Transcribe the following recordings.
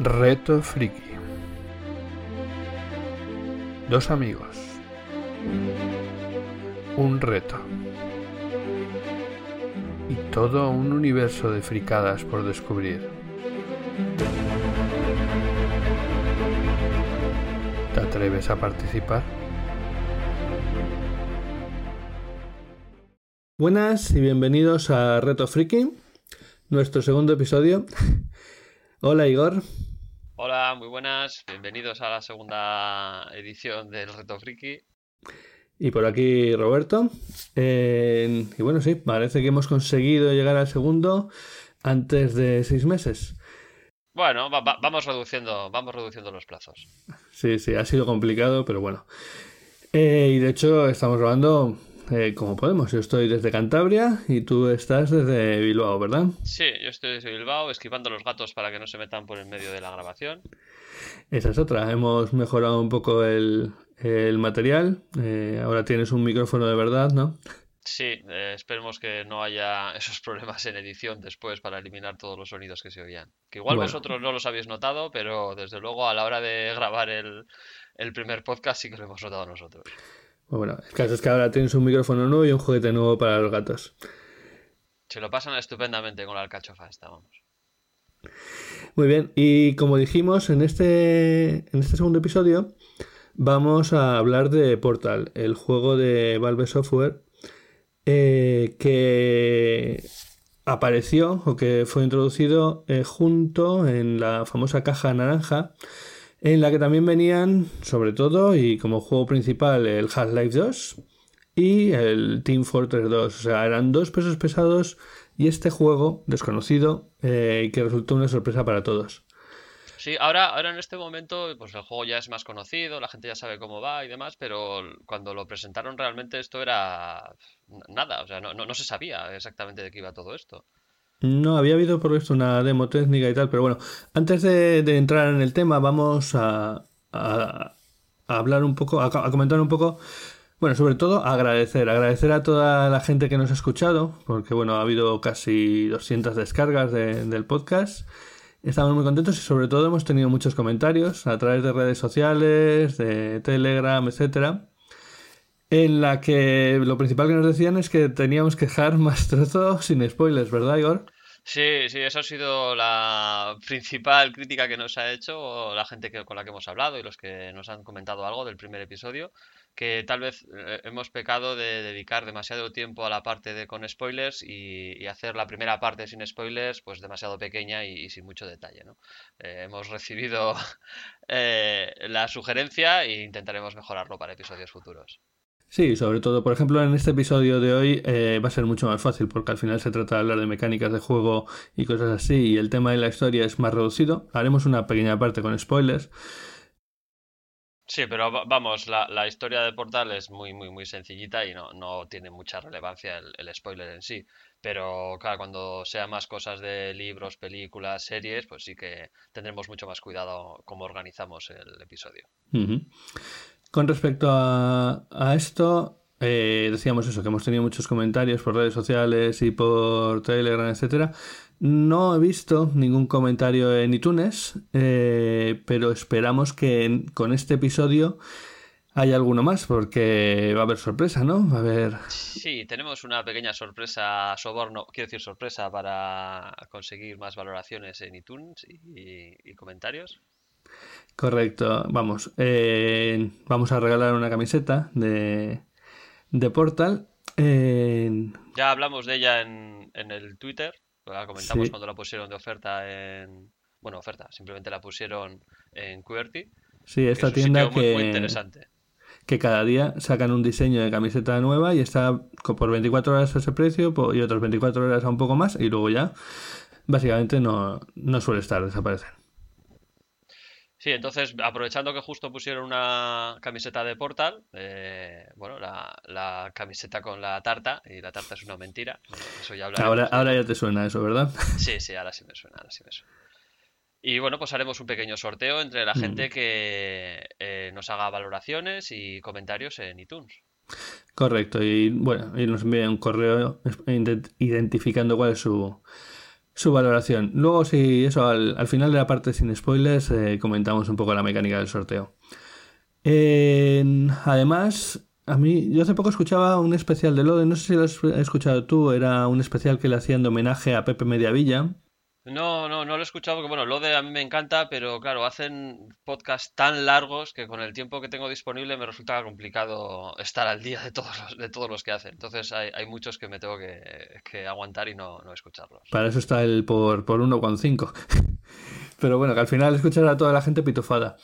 Reto Friki. Dos amigos. Un reto. Y todo un universo de fricadas por descubrir. ¿Te atreves a participar? Buenas y bienvenidos a Reto Friki, nuestro segundo episodio. Hola Igor. Hola, muy buenas. Bienvenidos a la segunda edición del Reto Friki. Y por aquí Roberto. Eh, y bueno, sí, parece que hemos conseguido llegar al segundo antes de seis meses. Bueno, va- va- vamos reduciendo, vamos reduciendo los plazos. Sí, sí, ha sido complicado, pero bueno. Eh, y de hecho estamos grabando eh, como podemos. Yo estoy desde Cantabria y tú estás desde Bilbao, ¿verdad? Sí, yo estoy desde Bilbao esquivando los gatos para que no se metan por el medio de la grabación. Esa es otra. Hemos mejorado un poco el, el material. Eh, ahora tienes un micrófono de verdad, ¿no? Sí, eh, esperemos que no haya esos problemas en edición después para eliminar todos los sonidos que se oían. Que igual Bueno. vosotros no los habéis notado, pero desde luego a la hora de grabar el, el primer podcast sí que lo hemos notado nosotros. Pues bueno, el caso es que ahora tienes un micrófono nuevo y un juguete nuevo para los gatos. Se lo pasan estupendamente con la alcachofa esta, vamos. Muy bien, y como dijimos, en este, en este segundo episodio vamos a hablar de Portal, el juego de Valve Software eh, que apareció o que fue introducido eh, junto en la famosa caja naranja, en la que también venían, sobre todo, y como juego principal, el Half-Life 2 y el Team Fortress 2. O sea, eran dos pesos pesados y este juego desconocido eh, que resultó una sorpresa para todos. Sí, ahora, ahora en este momento, pues el juego ya es más conocido, la gente ya sabe cómo va y demás, pero cuando lo presentaron realmente esto era nada, o sea, no, no, no se sabía exactamente de qué iba todo esto. No, había habido por esto una demo técnica y tal, pero bueno, antes de, entrar en el tema, vamos a hablar un poco, a, a comentar un poco, bueno, sobre todo agradecer, agradecer a toda la gente que nos ha escuchado, porque bueno, ha habido casi 200 descargas de- del podcast. Estamos muy contentos y sobre todo hemos tenido muchos comentarios a través de redes sociales, de Telegram, etcétera, en la que lo principal que nos decían es que teníamos que dejar más trozos sin spoilers, ¿verdad, Igor? Sí, sí, eso ha sido la principal crítica que nos ha hecho la gente que, con la que hemos hablado y los que nos han comentado algo del primer episodio, que tal vez eh, hemos pecado de dedicar demasiado tiempo a la parte de con spoilers y, hacer la primera parte sin spoilers pues demasiado pequeña y, y sin mucho detalle, ¿no? Eh, hemos recibido eh, la sugerencia e intentaremos mejorarlo para episodios futuros. Sí, sobre todo, por ejemplo, en este episodio de hoy eh, va a ser mucho más fácil porque al final se trata de hablar de mecánicas de juego y cosas así y el tema de la historia es más reducido. Haremos una pequeña parte con spoilers. Sí, pero va- vamos, la, la historia de Portal es muy, muy, muy sencillita y no, no tiene mucha relevancia el, el spoiler en sí. Pero claro, cuando sea más cosas de libros, películas, series, pues sí que tendremos mucho más cuidado cómo organizamos el episodio. Con respecto a, esto, eh, decíamos eso, que hemos tenido muchos comentarios por redes sociales y por Telegram, etcétera. No he visto ningún comentario en iTunes, eh, pero esperamos que con este episodio haya alguno más, porque va a haber sorpresa, ¿no? Va a haber. Sí, tenemos una pequeña sorpresa, soborno, quiero decir sorpresa para conseguir más valoraciones en iTunes y comentarios. Correcto, vamos. eh, vamos a regalar una camiseta de, de Portal. eh, Ya hablamos de ella en, en el Twitter, la comentamos Sí. cuando la pusieron de oferta en... Bueno, oferta, simplemente la pusieron en QWERTY. sí, esta tienda sitio muy, muy que, interesante. que cada día sacan un diseño de camiseta nueva y está por 24 horas a ese precio y otras 24 horas a un poco más y luego ya básicamente no, no suele estar, desaparecen. Sí, entonces, aprovechando que justo pusieron una camiseta de Portal, eh, bueno, la, la camiseta con la tarta, y la tarta es una mentira, eso ya hablaremos Ahora, ya te suena eso, ¿verdad? Sí, sí, ahora sí me suena, ahora sí me suena. Y bueno, pues haremos un pequeño sorteo entre la Mm. gente que eh, nos haga valoraciones y comentarios en iTunes. Correcto, y bueno, y nos envía un correo ident- identificando cuál es su, su valoración. Luego, si eso, al, final de la parte sin spoilers, eh, comentamos un poco la mecánica del sorteo. además, a mí, yo hace poco escuchaba un especial de Lode, no sé si lo has escuchado tú, era un especial que le hacían de homenaje a Pepe Mediavilla. No, no, no lo he escuchado porque, bueno, lo de a mí me encanta, pero claro, hacen podcasts tan largos que con el tiempo que tengo disponible me resulta complicado estar al día de todos los, de todos los que hacen. Entonces hay, hay muchos que me tengo que, aguantar y no, no, escucharlos. Para eso está el por, por 1,5. pero bueno, que al final escuchar a toda la gente pitufada.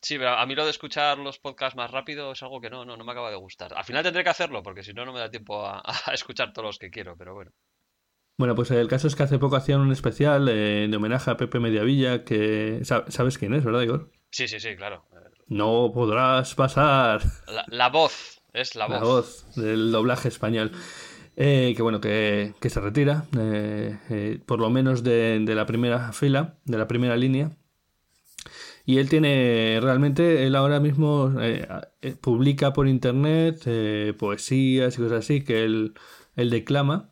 Sí, pero a mí lo de escuchar los podcasts más rápido es algo que no, no, no me acaba de gustar. Al final tendré que hacerlo porque si no, no me da tiempo a escuchar todos los que quiero, pero bueno. Bueno, pues el caso es que hace poco hacían un especial eh, de homenaje a Pepe Mediavilla, que sabes quién es, ¿verdad, Igor? Sí, sí, sí, claro. No podrás pasar. La, voz, es la voz. La voz del doblaje español. Eh, que bueno, que, se retira, eh, por lo menos de, la primera fila, de la primera línea. Y él tiene, realmente, él ahora mismo publica por internet poesías y cosas así que él, él declama.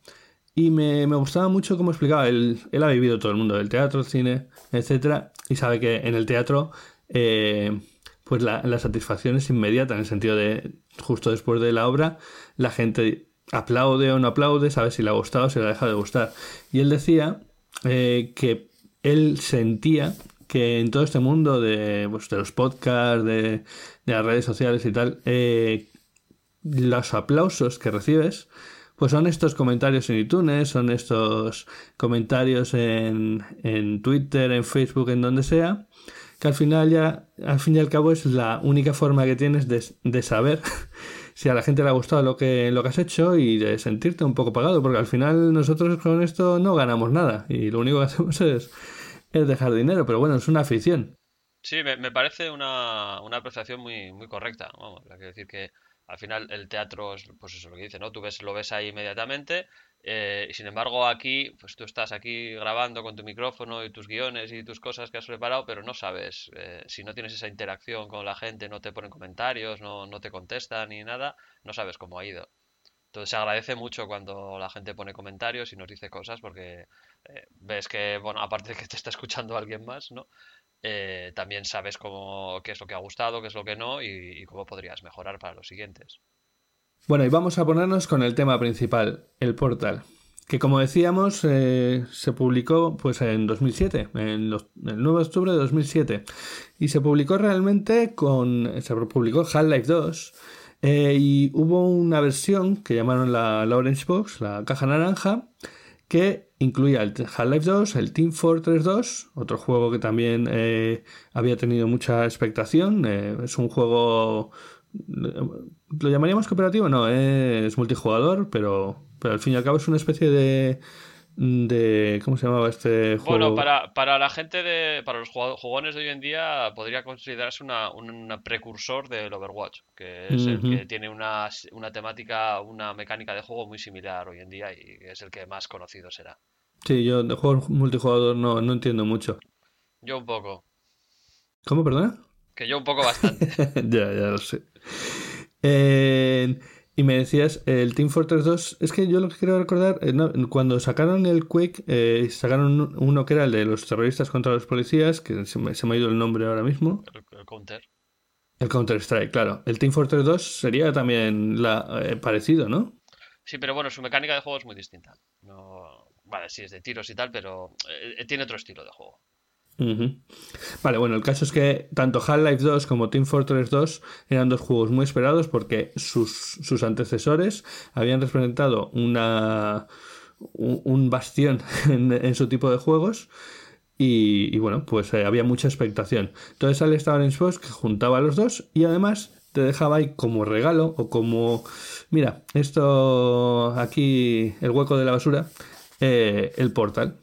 Y me, gustaba mucho cómo explicaba. Él, él, ha vivido todo el mundo del teatro, el cine, etcétera, y sabe que en el teatro, eh, pues la, satisfacción es inmediata, en el sentido de justo después de la obra, la gente aplaude o no aplaude, sabe si le ha gustado o si le ha dejado de gustar. Y él decía eh, que él sentía que en todo este mundo de, pues, de los podcasts, de, las redes sociales y tal, eh, los aplausos que recibes pues son estos comentarios en iTunes, son estos comentarios en, Twitter, en Facebook, en donde sea, que al final ya, al fin y al cabo es la única forma que tienes de, saber si a la gente le ha gustado lo que, lo que has hecho y de sentirte un poco pagado, porque al final nosotros con esto no ganamos nada y lo único que hacemos es, es dejar dinero, pero bueno, es una afición. Sí, me, parece una, una apreciación muy, muy correcta. Vamos, hay que decir que al final el teatro es pues eso lo que dice, ¿no? Tú ves, lo ves ahí inmediatamente eh, y sin embargo aquí, pues tú estás aquí grabando con tu micrófono y tus guiones y tus cosas que has preparado, pero no sabes, eh, si no tienes esa interacción con la gente, no te ponen comentarios, no, no te contestan ni nada, no sabes cómo ha ido. Entonces se agradece mucho cuando la gente pone comentarios y nos dice cosas porque eh, ves que, bueno, aparte de que te está escuchando alguien más, ¿no? Eh, también sabes cómo, qué es lo que ha gustado, qué es lo que no y, cómo podrías mejorar para los siguientes. Bueno, y vamos a ponernos con el tema principal, el portal, que como decíamos eh, se publicó pues en 2007, en el 9 de octubre de 2007, y se publicó realmente con, se publicó Half-Life 2, eh, y hubo una versión que llamaron la, la Orange Box, la caja naranja, que incluía el Half-Life 2, el Team Fortress 2, otro juego que también eh, había tenido mucha expectación. Eh, es un juego. ¿Lo llamaríamos cooperativo? No, es multijugador, pero, pero al fin y al cabo es una especie de de ¿cómo se llamaba este juego? Bueno, para, para la gente de para los jugones de hoy en día podría considerarse una, un precursor del Overwatch, que es el que tiene una, una temática, una mecánica de juego muy similar hoy en día y es el que más conocido será. Sí, yo de juegos multijugador no, no entiendo mucho. Yo un poco. ¿Cómo, perdona? Que yo un poco bastante. ya, ya lo sé. Eh, y me decías, el Team Fortress 2, es que yo lo que quiero recordar, eh, cuando sacaron el Quake, eh, sacaron uno que era el de los terroristas contra los policías, que se me, ha ido el nombre ahora mismo. El, Counter. El Counter Strike, claro. El Team Fortress 2 sería también la, eh, parecido, ¿no? Sí, pero bueno, su mecánica de juego es muy distinta. Vale, sí, es de tiros y tal, pero tiene otro estilo de juego. Vale, bueno, el caso es que tanto Half-Life 2 como Team Fortress 2 eran dos juegos muy esperados porque sus, antecesores habían representado una, un, bastión en, su tipo de juegos y, bueno, pues eh, había mucha expectación. Entonces sale esta Orange que juntaba a los dos y además te dejaba ahí como regalo o como, mira, esto aquí, el hueco de la basura, eh, el portal.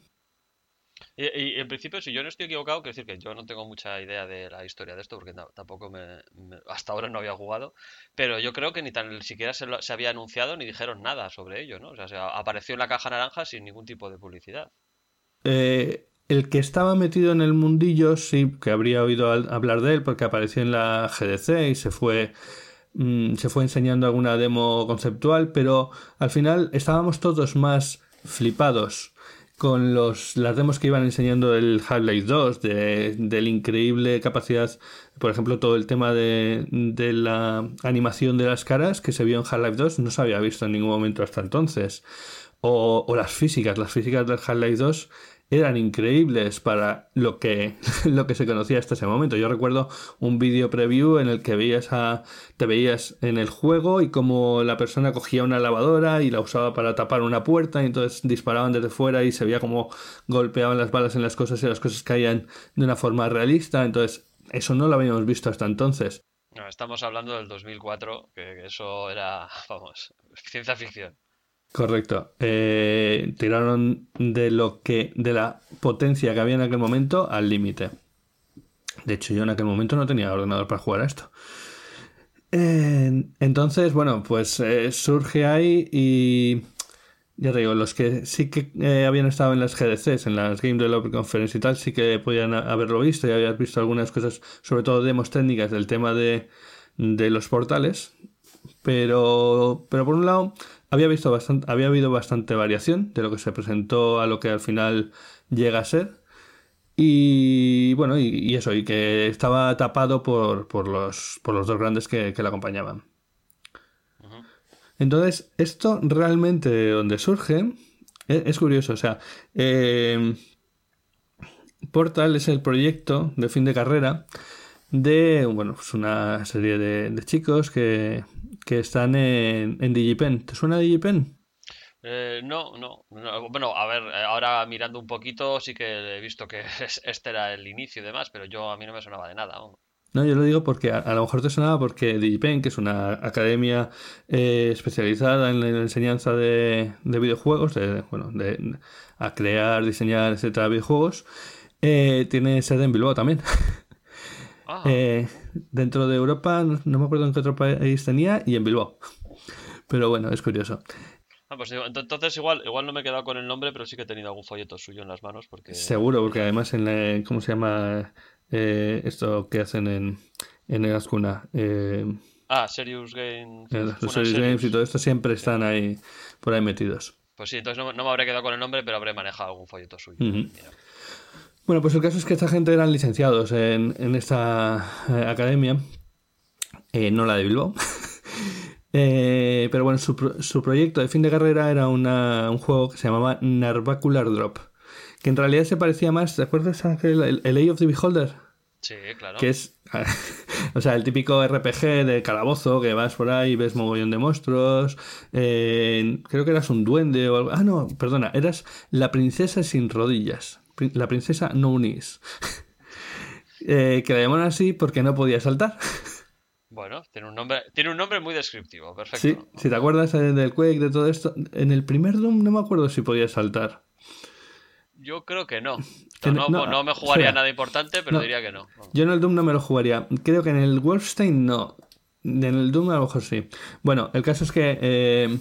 Y, en principio, si yo no estoy equivocado, quiero decir que yo no tengo mucha idea de la historia de esto, porque tampoco me, hasta ahora no había jugado, pero yo creo que ni tan siquiera se, se había anunciado ni dijeron nada sobre ello, ¿no? O sea, apareció en la caja naranja sin ningún tipo de publicidad. Eh, el que estaba metido en el mundillo sí que habría oído hablar de él porque apareció en la GDC y se fue mm, se fue enseñando alguna demo conceptual, pero al final estábamos todos más flipados con los, las demos que iban enseñando del Half-Life 2, de, de la increíble capacidad, por ejemplo, todo el tema de, de la animación de las caras que se vio en Half-Life 2 no se había visto en ningún momento hasta entonces. O, o las físicas, las físicas del Half-Life 2 eran increíbles para lo que, lo que se conocía hasta ese momento. Yo recuerdo un vídeo preview en el que veías a, te veías en el juego y como la persona cogía una lavadora y la usaba para tapar una puerta y entonces disparaban desde fuera y se veía como golpeaban las balas en las cosas y las cosas caían de una forma realista. Entonces, eso no lo habíamos visto hasta entonces. No, estamos hablando del 2004, que eso era, vamos, ciencia ficción. Correcto. Eh, tiraron de lo que. de la potencia que había en aquel momento al límite. De hecho, yo en aquel momento no tenía ordenador para jugar a esto. Entonces, bueno, pues eh, surge ahí y. Ya te digo, los que sí que eh, habían estado en las GDCs, en las Game Developer Conference y tal, sí que podían haberlo visto y habías visto algunas cosas, sobre todo demos técnicas del tema de, de los portales. Pero, pero por un lado, había, visto bastante, había habido bastante variación de lo que se presentó a lo que al final llega a ser. Y bueno, y, eso, y que estaba tapado por, por, los, por los dos grandes que, que la acompañaban. Entonces, esto realmente donde surge es, es curioso. O sea, eh, Portal es el proyecto de fin de carrera de bueno, pues una serie de, de chicos que, que están en, en DigiPen. ¿Te suena DigiPen? Eh, no, no, no, Bueno, a ver, eh, ahora mirando un poquito sí que he visto que este era el inicio y demás, pero yo a mí no me sonaba de nada. ¿no? No, yo lo digo porque a, a, lo mejor te sonaba porque DigiPen, que es una academia eh, especializada en la enseñanza de, de videojuegos, de, bueno, de a crear, diseñar, etcétera, videojuegos, eh, tiene sede en Bilbao también. Ah. Eh, dentro de Europa, no me acuerdo en qué otro país tenía, y en Bilbao. Pero bueno, es curioso. Ah, pues entonces igual, igual no me he quedado con el nombre, pero sí que he tenido algún folleto suyo en las manos. porque Seguro, porque además en la, ¿cómo se llama eh, esto que hacen en, en el Ascuna? Eh, ah, Serious Games. los Serious Games y todo esto siempre están ahí por ahí metidos. Pues sí, entonces no, no, me habré quedado con el nombre, pero habré manejado algún folleto suyo. Uh -huh. Bueno, pues el caso es que esta gente eran licenciados en, en esta eh, academia, eh, no la de Bilbao. eh, pero bueno, su, su, proyecto de fin de carrera era una, un juego que se llamaba Narvacular Drop, que en realidad se parecía más, ¿te acuerdas Ángel, el, el Eye of the Beholder? Sí, claro. Que es, o sea, el típico RPG de calabozo que vas por ahí y ves mogollón de monstruos. Eh, creo que eras un duende o algo. Ah, no, perdona, eras la princesa sin rodillas la princesa Nounis. eh, que la llamaron así porque no podía saltar. Bueno, tiene un nombre, tiene un nombre muy descriptivo, perfecto. Sí, si te acuerdas del Quake, de todo esto, en el primer Doom no me acuerdo si podía saltar. Yo creo que no. No, no, no me jugaría espera. nada importante, pero diría que no. Yo en el Doom no me lo jugaría. Creo que en el Wolfenstein no. En el Doom a lo mejor sí. Bueno, el caso es que eh,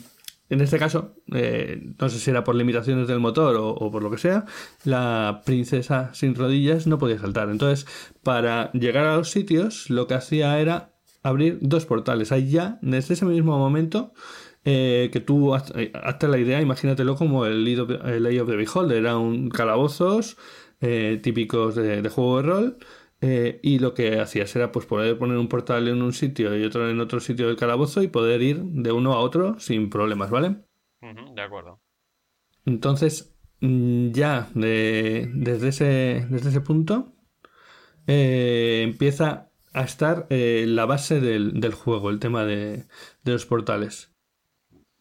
en este caso, eh, no sé si era por limitaciones del motor o, por lo que sea, la princesa sin rodillas no podía saltar. Entonces, para llegar a los sitios, lo que hacía era abrir dos portales. Ahí ya, desde ese mismo momento, eh, que tú hazte la idea, imagínatelo como el Eye of the Beholder. Era un calabozos eh, típicos de juego de rol eh, y lo que hacías era pues poder poner un portal en un sitio y otro en otro sitio del calabozo y poder ir de uno a otro sin problemas, ¿vale? Uh -huh, de acuerdo. Entonces, mm, ya de, desde, ese, desde ese punto eh, empieza a estar eh, la base del, del, juego, el tema de, de los portales.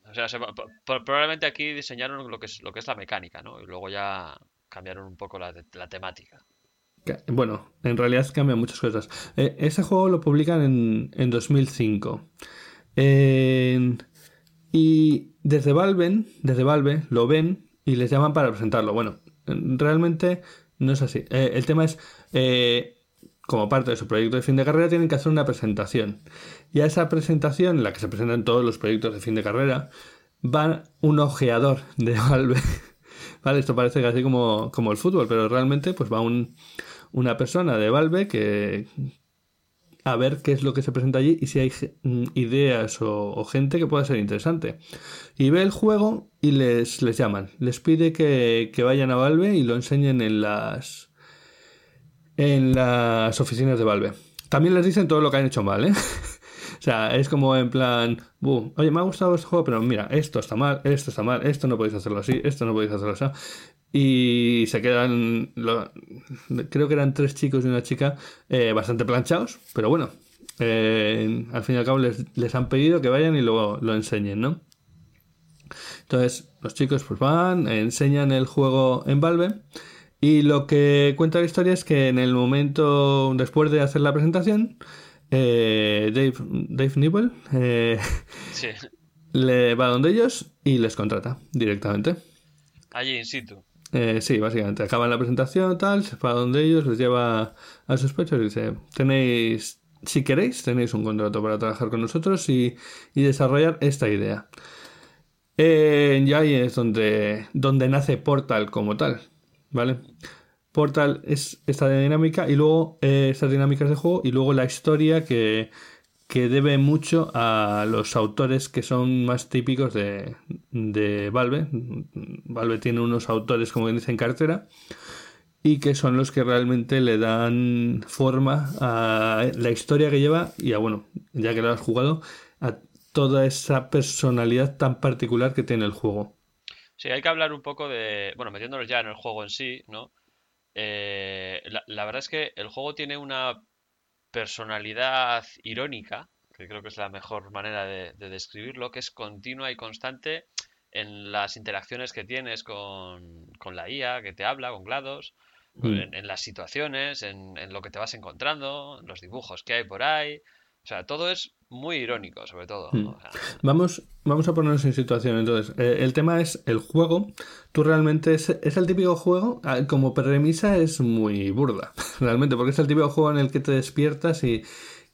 O sea, se, probablemente aquí diseñaron lo que, es, lo que es la mecánica, ¿no? Y luego ya cambiaron un poco la, la temática. Bueno, en realidad cambian muchas cosas. Eh, ese juego lo publican en, en 2005. Eh, y desde Valve, desde Valve lo ven y les llaman para presentarlo. Bueno, realmente no es así. Eh, el tema es, eh, como parte de su proyecto de fin de carrera, tienen que hacer una presentación. Y a esa presentación, en la que se presentan todos los proyectos de fin de carrera, va un ojeador de Valve. Vale, esto parece casi como, como el fútbol, pero realmente pues va un una persona de Valve que a ver qué es lo que se presenta allí y si hay mm, ideas o, gente que pueda ser interesante. Y ve el juego y les, les llaman. Les pide que, que vayan a Valve y lo enseñen en las, en las oficinas de Valve. También les dicen todo lo que han hecho mal, ¿eh? O sea, es como en plan, oye, me ha gustado este juego, pero mira, esto está mal, esto está mal, esto no podéis hacerlo así, esto no podéis hacerlo así. Y se quedan, creo que eran tres chicos y una chica eh, bastante planchados, pero bueno, eh, al fin y al cabo les, han pedido que vayan y luego lo enseñen, ¿no? Entonces, los chicos pues van, enseñan el juego en Valve. Y lo que cuenta la historia es que en el momento después de hacer la presentación, eh, Dave, Dave Newell eh, le va donde ellos y les contrata directamente. Allí in situ. Eh, sí, básicamente. Acaban la presentación, tal, se va donde ellos, les lleva a sus pechos y dice, tenéis, si queréis, tenéis un contrato para trabajar con nosotros y, desarrollar esta idea. y ahí es donde, donde nace Portal como tal, ¿vale? Portal es esta dinámica y luego eh, estas dinámicas de juego y luego la historia que, debe mucho a los autores que son más típicos de, de Valve. Valve tiene unos autores, como dicen, cartera y que son los que realmente le dan forma a la historia que lleva y a, bueno, ya que lo has jugado, a toda esa personalidad tan particular que tiene el juego. Sí, hay que hablar un poco de, bueno, metiéndonos ya en el juego en sí, ¿no? Eh, la, verdad es que el juego tiene una personalidad irónica, que creo que es la mejor manera de, describirlo, que es continua y constante en las interacciones que tienes con, la IA, que te habla, con GLaDOS, mm. en, las situaciones, en, lo que te vas encontrando, en los dibujos que hay por ahí. O sea, todo es muy irónico, sobre todo. Hmm. vamos, vamos a ponernos en situación. Entonces, eh, el tema es el juego. Tú realmente es, el típico juego, ah, como premisa es muy burda, realmente, porque es el típico juego en el que te despiertas y,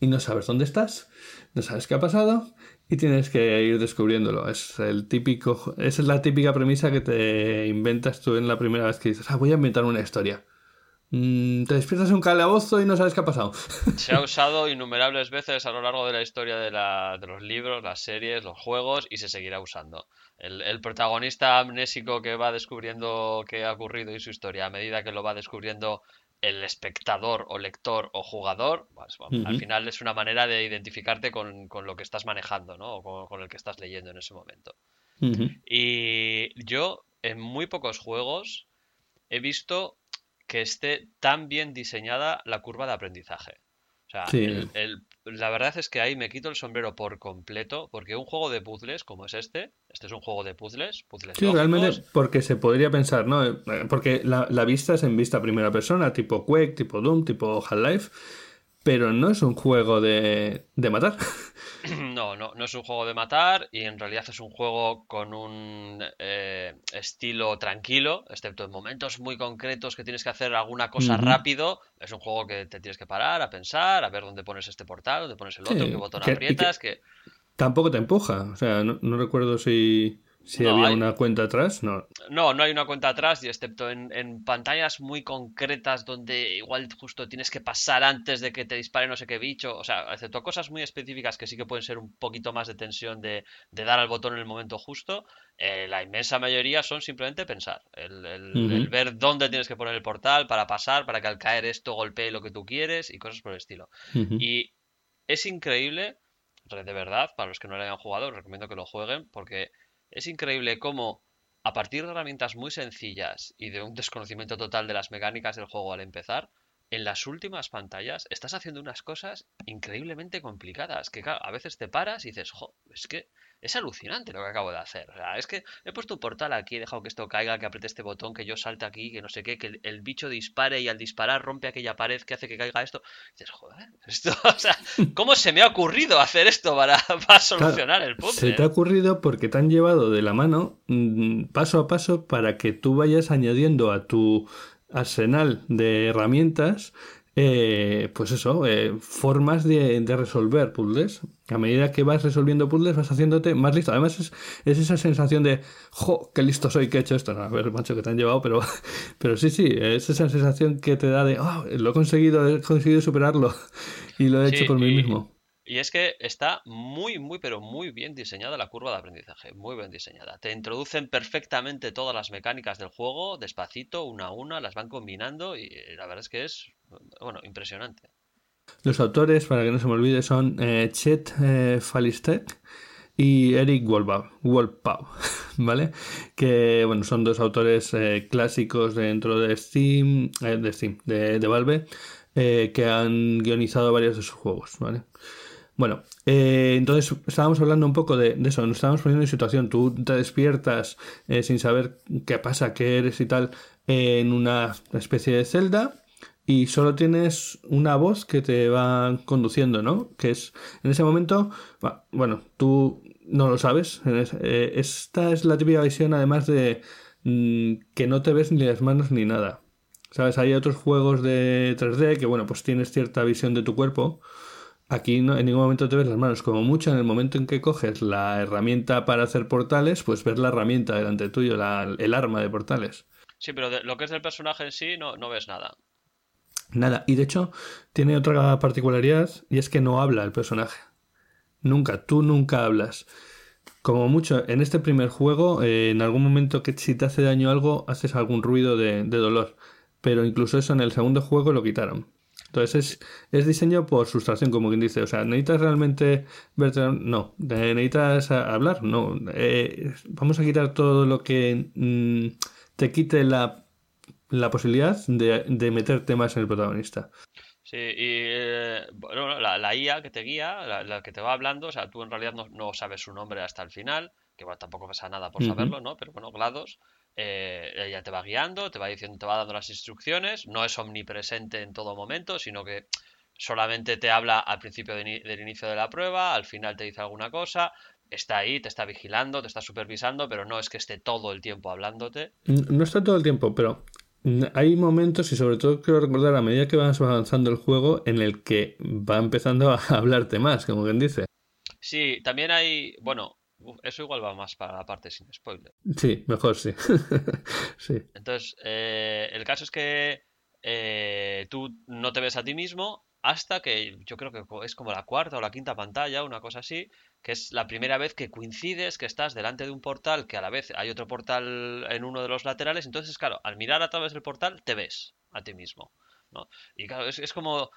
no sabes dónde estás, no sabes qué ha pasado y tienes que ir descubriéndolo. Es el típico, esa es la típica premisa que te inventas tú en la primera vez que dices, ah, voy a inventar una historia. Mm, te despiertas en un calabozo y no sabes qué ha pasado. Se ha usado innumerables veces a lo largo de la historia de, los libros, las series, los juegos y se seguirá usando. El, protagonista amnésico que va descubriendo qué ha ocurrido y su historia a medida que lo va descubriendo el espectador o lector o jugador, pues, al final es una manera de identificarte con, lo que estás manejando, ¿no? O con, el que estás leyendo en ese momento. Y yo, en muy pocos juegos, he visto que esté tan bien diseñada la curva de aprendizaje. O sea, la verdad es que ahí me quito el sombrero por completo, porque un juego de puzzles como es este, este es un juego de puzzles, puzzles Sí, realmente porque se podría pensar, ¿no? Eh, porque la, la, vista es en vista primera persona, tipo Quake, tipo Doom, tipo Half-Life, pero no es un juego de, de matar. No, no, no es un juego de matar y en realidad es un juego con un eh, estilo tranquilo, excepto en momentos muy concretos que tienes que hacer alguna cosa rápido. Es un juego que te tienes que parar a pensar, a ver dónde pones este portal, dónde pones el otro, qué botón aprietas. que, Tampoco te empuja, o sea, no recuerdo si si había una cuenta atrás, no. No, no hay una cuenta atrás, y excepto en, pantallas muy concretas donde igual justo tienes que pasar antes de que te dispare no sé qué bicho. O sea, excepto cosas muy específicas que sí que pueden ser un poquito más de tensión de, dar al botón en el momento justo, eh, la inmensa mayoría son simplemente pensar. El, ver dónde tienes que poner el portal para pasar, para que al caer esto golpee lo que tú quieres y cosas por el estilo. Y es increíble, de verdad, para los que no lo hayan jugado, os recomiendo que lo jueguen porque es increíble cómo, a partir de herramientas muy sencillas y de un desconocimiento total de las mecánicas del juego al empezar, en las últimas pantallas estás haciendo unas cosas increíblemente complicadas. Que a veces te paras y dices, jo, es que es alucinante lo que acabo de hacer. O sea, es que he puesto un portal aquí, he dejado que esto caiga, que apriete este botón, que yo salte aquí, que no sé qué, que el, bicho dispare y al disparar rompe aquella pared que hace que caiga esto. Y dices, joder, esto, o sea, ¿cómo se me ha ocurrido hacer esto para, solucionar el puzzle? Se te ha ocurrido porque te han llevado de la mano mm, paso a paso para que tú vayas añadiendo a tu arsenal de herramientas eh, pues eso, eh, formas de, resolver puzzles. A medida que vas resolviendo puzzles, vas haciéndote más listo. Además, es, esa sensación de, jo, qué listo soy, que he hecho esto. a ver, macho, que te han llevado, pero, pero sí, sí, es esa sensación que te da de, oh, lo he conseguido, he conseguido superarlo y lo he hecho por mí mismo. Y es que está muy, muy, pero muy bien diseñada la curva de aprendizaje, muy bien diseñada. Te introducen perfectamente todas las mecánicas del juego, despacito, una a una, las van combinando y la verdad es que es, bueno, impresionante. Los autores, para que no se me olvide, son eh, Chet eh, Falistek y Eric Wolpau, ¿vale? Que, bueno, son dos autores eh, clásicos dentro de Steam, de Steam, de, de Valve, que han guionizado varios de sus juegos, ¿vale? Bueno, eh, entonces estábamos hablando un poco de, eso, nos estábamos poniendo en situación, tú te despiertas eh, sin saber qué pasa, qué eres y tal, en una especie de celda y solo tienes una voz que te va conduciendo, ¿no? Que es, en ese momento, bueno, tú no lo sabes, eh, esta es la típica visión además de mm, que no te ves ni las manos ni nada. ¿Sabes? Hay otros juegos de 3D que, bueno, pues tienes cierta visión de tu cuerpo Aquí no, en ningún momento te ves las manos. Como mucho, en el momento en que coges la herramienta para hacer portales, pues ves la herramienta delante tuyo, el arma de portales. Sí, pero lo que es del personaje en sí no, no ves nada. Nada. Y de hecho, tiene otra particularidad y es que no habla el personaje. Nunca, tú nunca hablas. Como mucho, en este primer juego, eh, en algún momento que si te hace daño algo, haces algún ruido de dolor. Pero incluso eso en el segundo juego lo quitaron. Entonces es, diseño por sustracción, como quien dice. O sea, ¿necesitas realmente verte? No. ¿Necesitas hablar? No. Eh, vamos a quitar todo lo que mm, te quite la, posibilidad de, meterte más en el protagonista. Sí, y eh, bueno, la, IA que te guía, la, que te va hablando, o sea, tú en realidad no, sabes su nombre hasta el final, que tampoco pasa nada por saberlo, ¿no? Pero bueno, GLaDOS eh, ella te va guiando, te va diciendo, te va dando las instrucciones, no es omnipresente en todo momento, sino que solamente te habla al principio del inicio de la prueba, al final te dice alguna cosa, está ahí, te está vigilando, te está supervisando, pero no es que esté todo el tiempo hablándote. No está todo el tiempo, pero hay momentos, y sobre todo quiero recordar a medida que vas avanzando el juego, en el que va empezando a hablarte más, como quien dice. Sí, también hay, bueno, eso igual va más para la parte sin spoiler. Sí, mejor sí. sí. Entonces, eh, el caso es que eh, tú no te ves a ti mismo hasta que yo creo que es como la cuarta o la quinta pantalla, una cosa así, que es la primera vez que coincides que estás delante de un portal que a la vez hay otro portal en uno de los laterales. Entonces, claro, al mirar a través del portal te ves a ti mismo. ¿no? Y claro, es, es como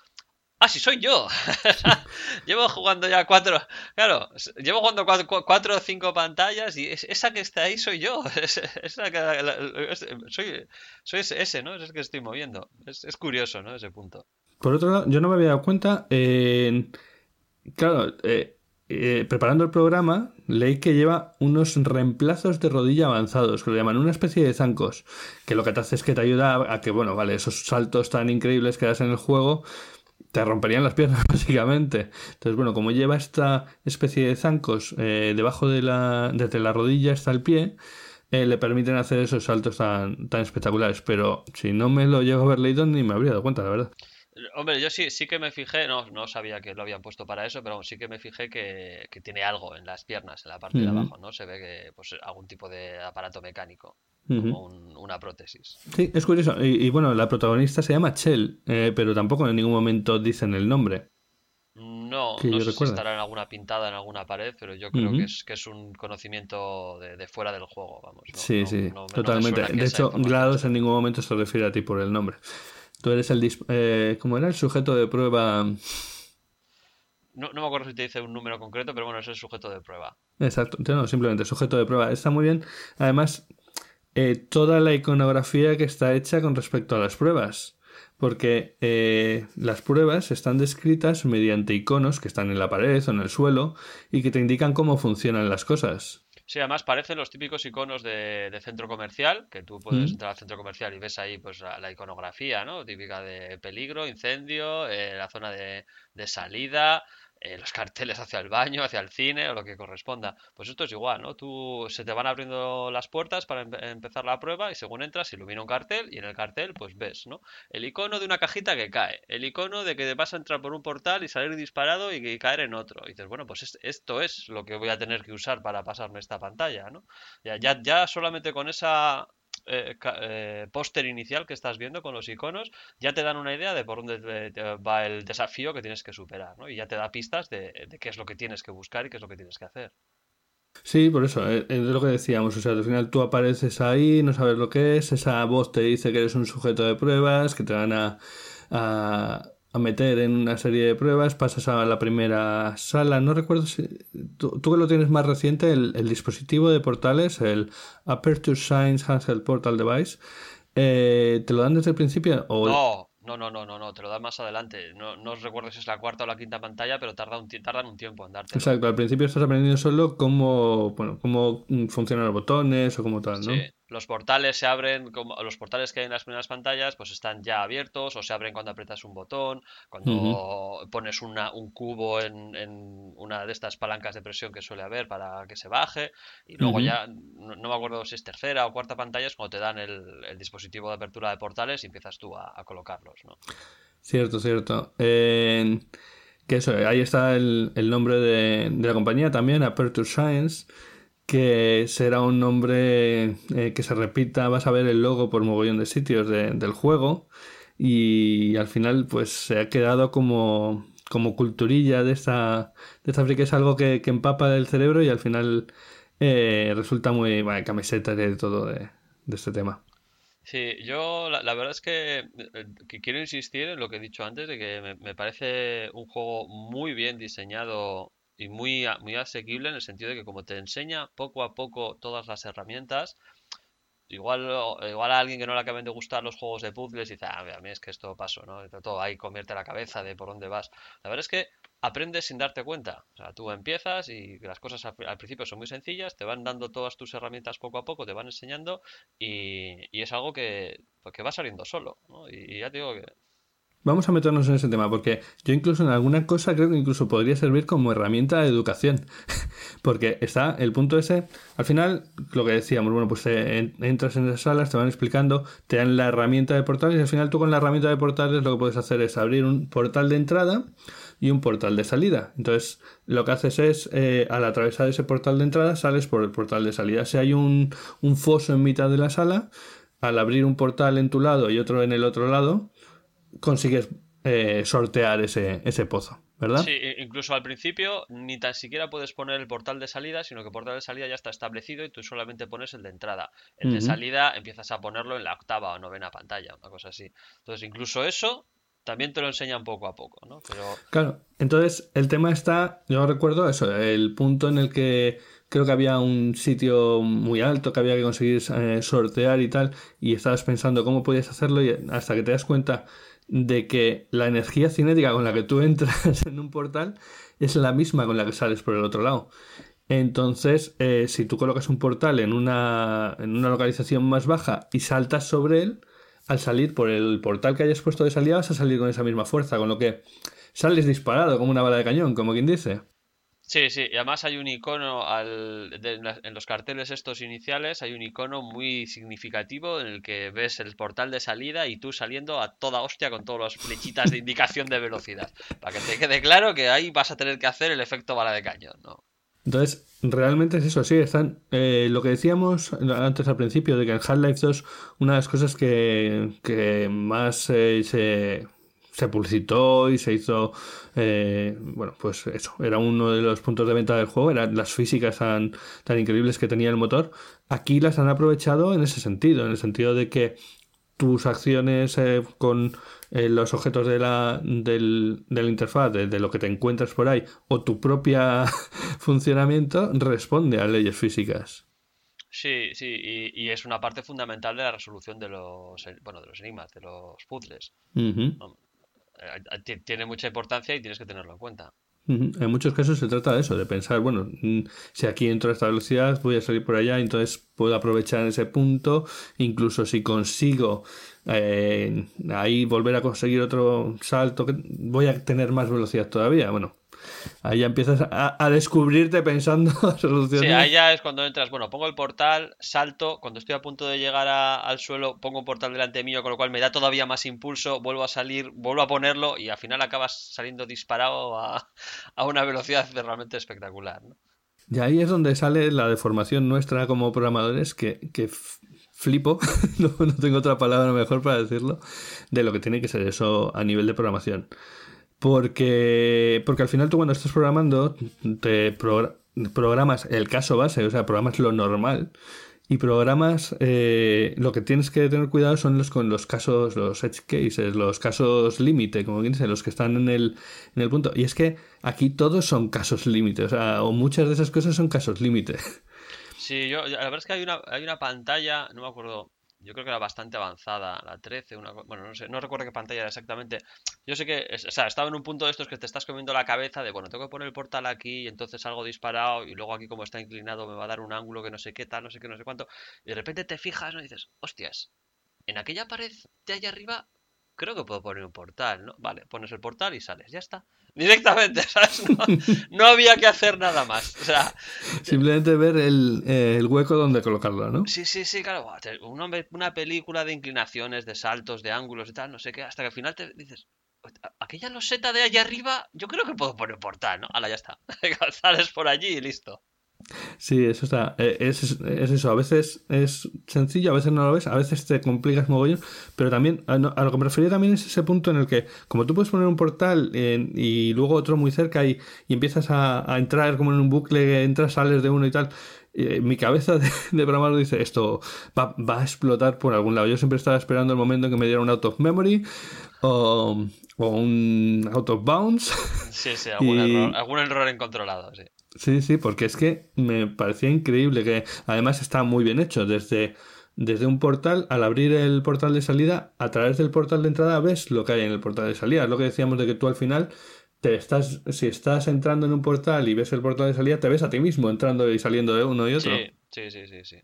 ¡Ah, sí, soy yo! llevo jugando ya cuatro. Claro, llevo jugando cuatro, o cinco pantallas y esa que está ahí soy yo. esa soy, soy ese, ¿no? Es el que estoy moviendo. Es, curioso, ¿no? Ese punto. Por otro lado, yo no me había dado cuenta. claro, eh, eh, preparando el programa, leí que lleva unos reemplazos de rodilla avanzados, que lo llaman una especie de zancos, que lo que te hace es que te ayuda a que, bueno, vale, esos saltos tan increíbles que das en el juego te romperían las piernas básicamente. Entonces, bueno, como lleva esta especie de zancos eh, debajo de la, desde la rodilla hasta el pie, eh, le permiten hacer esos saltos tan, tan espectaculares. Pero si no me lo llego a haber leído, ni me habría dado cuenta, la verdad. Hombre, yo sí, sí que me fijé, no, no sabía que lo habían puesto para eso, pero sí que me fijé que, tiene algo en las piernas, en la parte de abajo, ¿no? Se ve que pues algún tipo de aparato mecánico como una prótesis. Sí, es curioso. Y, bueno, la protagonista se llama Chell, eh, pero tampoco en ningún momento dicen el nombre. No, no sé si estará en alguna pintada en alguna pared, pero yo creo que, es, que es un conocimiento de, fuera del juego, vamos. sí, sí, totalmente. de hecho, GLaDOS en ningún momento se refiere a ti por el nombre. Tú eres el... Eh, ¿Cómo era el sujeto de prueba? No, no, me acuerdo si te dice un número concreto, pero bueno, es el sujeto de prueba. Exacto, no, simplemente sujeto de prueba. Está muy bien. Además, eh, toda la iconografía que está hecha con respecto a las pruebas. Porque eh, las pruebas están descritas mediante iconos que están en la pared o en el suelo y que te indican cómo funcionan las cosas. Sí, además parecen los típicos iconos de, centro comercial, que tú puedes entrar al centro comercial y ves ahí pues la, iconografía, ¿no? Típica de peligro, incendio, eh, la zona de, salida, eh, los carteles hacia el baño, hacia el cine o lo que corresponda. Pues esto es igual, ¿no? Tú se te van abriendo las puertas para empezar la prueba y según entras ilumina un cartel y en el cartel pues ves, ¿no? El icono de una cajita que cae, el icono de que te vas a entrar por un portal y salir disparado y, caer en otro. Y dices, bueno, pues esto es lo que voy a tener que usar para pasarme esta pantalla, ¿no? Ya, ya, ya solamente con esa eh, eh, póster inicial que estás viendo con los iconos, ya te dan una idea de por dónde va el desafío que tienes que superar, ¿no? Y ya te da pistas de, qué es lo que tienes que buscar y qué es lo que tienes que hacer. Sí, por eso, eh, es lo que decíamos, o sea, al final tú apareces ahí, no sabes lo que es, esa voz te dice que eres un sujeto de pruebas, que te van a a meter en una serie de pruebas, pasas a la primera sala, no recuerdo si tú, que lo tienes más reciente, el, dispositivo de portales, el Aperture Science Handheld Portal Device, eh, ¿te lo dan desde el principio? O... No, no, no, no, no, no, te lo dan más adelante. No, no recuerdo si es la cuarta o la quinta pantalla, pero tarda un, tardan un tiempo en darte. Exacto, al principio estás aprendiendo solo cómo, bueno, cómo funcionan los botones o cómo tal, ¿no? Sí. Los portales se abren, como los portales que hay en las primeras pantallas, pues están ya abiertos o se abren cuando aprietas un botón, cuando pones una, un cubo en, en, una de estas palancas de presión que suele haber para que se baje. Y luego ya, no, me acuerdo si es tercera o cuarta pantalla, es cuando te dan el, dispositivo de apertura de portales y empiezas tú a, colocarlos, ¿no? Cierto, cierto. que eso, ahí está el, el nombre de, de la compañía también, Aperture Science que será un nombre eh, que se repita, vas a ver el logo por mogollón de sitios del juego y al final pues se ha quedado como, como culturilla de esta, de esta que es algo que, empapa del cerebro y al final eh, resulta muy bueno, camiseta de todo de, este tema. Sí, yo la, verdad es que, eh, que, quiero insistir en lo que he dicho antes, de que me parece un juego muy bien diseñado y muy, muy asequible en el sentido de que como te enseña poco a poco todas las herramientas, igual, igual a alguien que no le acaben de gustar los juegos de puzzles dice, ah, a mí es que esto paso, ¿no? Todo ahí convierte la cabeza de por dónde vas. La verdad es que aprendes sin darte cuenta. O sea, tú empiezas y las cosas al, principio son muy sencillas, te van dando todas tus herramientas poco a poco, te van enseñando y, y es algo que, pues, que va saliendo solo, ¿no? Y, y ya te digo que Vamos a meternos en ese tema, porque yo incluso en alguna cosa creo que incluso podría servir como herramienta de educación. porque está el punto ese, al final, lo que decíamos, bueno, pues eh, entras en esas salas, te van explicando, te dan la herramienta de portales y al final tú con la herramienta de portales lo que puedes hacer es abrir un portal de entrada y un portal de salida. Entonces, lo que haces es, eh, al atravesar ese portal de entrada, sales por el portal de salida. Si hay un foso en mitad de la sala, al abrir un portal en tu lado y otro en el otro lado, consigues eh, sortear ese, ese pozo. ¿verdad? Sí, incluso al principio ni tan siquiera puedes poner el portal de salida, sino que el portal de salida ya está establecido y tú solamente pones el de entrada. El de salida empiezas a ponerlo en la octava o novena pantalla, una cosa así. Entonces, incluso eso también te lo enseñan poco a poco, ¿no? Pero... Claro, entonces el tema está, yo recuerdo eso, el punto en el que creo que había un sitio muy alto que había que conseguir eh, sortear y tal, y estabas pensando cómo podías hacerlo y hasta que te das cuenta de que la energía cinética con la que tú entras en un portal es la misma con la que sales por el otro lado. Entonces, eh, si tú colocas un portal en una, en una localización más baja y saltas sobre él, al salir por el portal que hayas puesto de salida vas a salir con esa misma fuerza, con lo que sales disparado como una bala de cañón, como quien dice. Sí, sí, y además hay un icono al, en los carteles estos iniciales, hay un icono muy significativo en el que ves el portal de salida y tú saliendo a toda hostia con todas las flechitas de indicación de velocidad. Para que te quede claro que ahí vas a tener que hacer el efecto bala de cañón, ¿no? Entonces, realmente es eso, sí, están. Eh, lo que decíamos antes al principio, de que en Half-Life 2, una de las cosas que, que más eh, se se publicitó y se hizo, eh, bueno, pues eso, era uno de los puntos de venta del juego, eran las físicas tan, tan increíbles que tenía el motor. Aquí las han aprovechado en ese sentido, en el sentido de que tus acciones eh, con eh, los objetos de la, del, de la interfaz, de, lo que te encuentras por ahí, o tu propia funcionamiento, responde a leyes físicas. Sí, sí, y, es una parte fundamental de la resolución de los, bueno, de los enigmas, de los puzzles. Tiene mucha importancia y tienes que tenerlo en cuenta. En muchos casos se trata de eso, de pensar, bueno, mm, si aquí entro a esta velocidad, voy a salir por allá, entonces puedo aprovechar ese punto, incluso si consigo eh, ahí volver a conseguir otro salto, voy a tener más velocidad todavía. Bueno, ahí ya empiezas a, descubrirte pensando soluciones. Sí, ahí ya es cuando entras, bueno, pongo el portal, salto, cuando estoy a punto de llegar al suelo, pongo un portal delante mío, con lo cual me da todavía más impulso, vuelvo a salir, vuelvo a ponerlo y al final acabas saliendo disparado a, una velocidad realmente espectacular. Y ahí es donde sale la deformación nuestra como programadores, que, que flipo, no, tengo otra palabra mejor para decirlo, de lo que tiene que ser eso a nivel de programación. Porque, porque al final tú cuando estás programando, te programas el caso base, o sea, programas lo normal. Y programas, eh, lo que tienes que tener cuidado son los con los casos, los edge cases, los casos límite, como quien dice, los que están en el, en el punto. Y es que aquí todos son casos límite, o sea, o muchas de esas cosas son casos límite. Sí, yo, la verdad es que hay una, hay una pantalla, no me acuerdo, yo creo que era bastante avanzada, la 13, una, bueno, no sé, no recuerdo qué pantalla era exactamente. Yo sé que, o sea, estaba en un punto de estos que te estás comiendo la cabeza de, bueno, tengo que poner el portal aquí y entonces algo disparado y luego aquí como está inclinado me va a dar un ángulo que no sé qué tal, no sé qué, no sé cuánto. Y de repente te fijas. Y dices, hostias, en aquella pared de allá arriba creo que puedo poner un portal, ¿no? Vale, pones el portal y sales, ya está. Directamente, ¿sabes? No, había que hacer nada más. O sea, Simplemente ver el, el, hueco donde colocarlo, ¿no? Sí, sí, sí, claro. Una, una película de inclinaciones, de saltos, de ángulos y tal, no sé qué, hasta que al final te dices, aquella loseta de allá arriba, yo creo que puedo poner un portal, ¿no? Ahora ya está. Sales por allí y listo. Sí, eso está. Eh, es, es, eso. A veces es sencillo, a veces no lo ves, a veces te complicas mogollón. Pero también, a, lo que me refería también es ese punto en el que, como tú puedes poner un portal y luego otro muy cerca y, empiezas a, entrar como en un bucle, entras, sales de uno y tal. mi cabeza de, de dice: Esto va, va, a explotar por algún lado. Yo siempre estaba esperando el momento en que me diera un out of memory o, un out of bounds. Sí, sí, algún, error, algún error incontrolado, sí. Sí, sí, porque es que me parecía increíble que además está muy bien hecho. Desde, desde un portal, al abrir el portal de salida, a través del portal de entrada ves lo que hay en el portal de salida. Es lo que decíamos de que tú al final te estás, si estás entrando en un portal y ves el portal de salida, te ves a ti mismo entrando y saliendo de uno y otro. Sí, sí, sí, sí.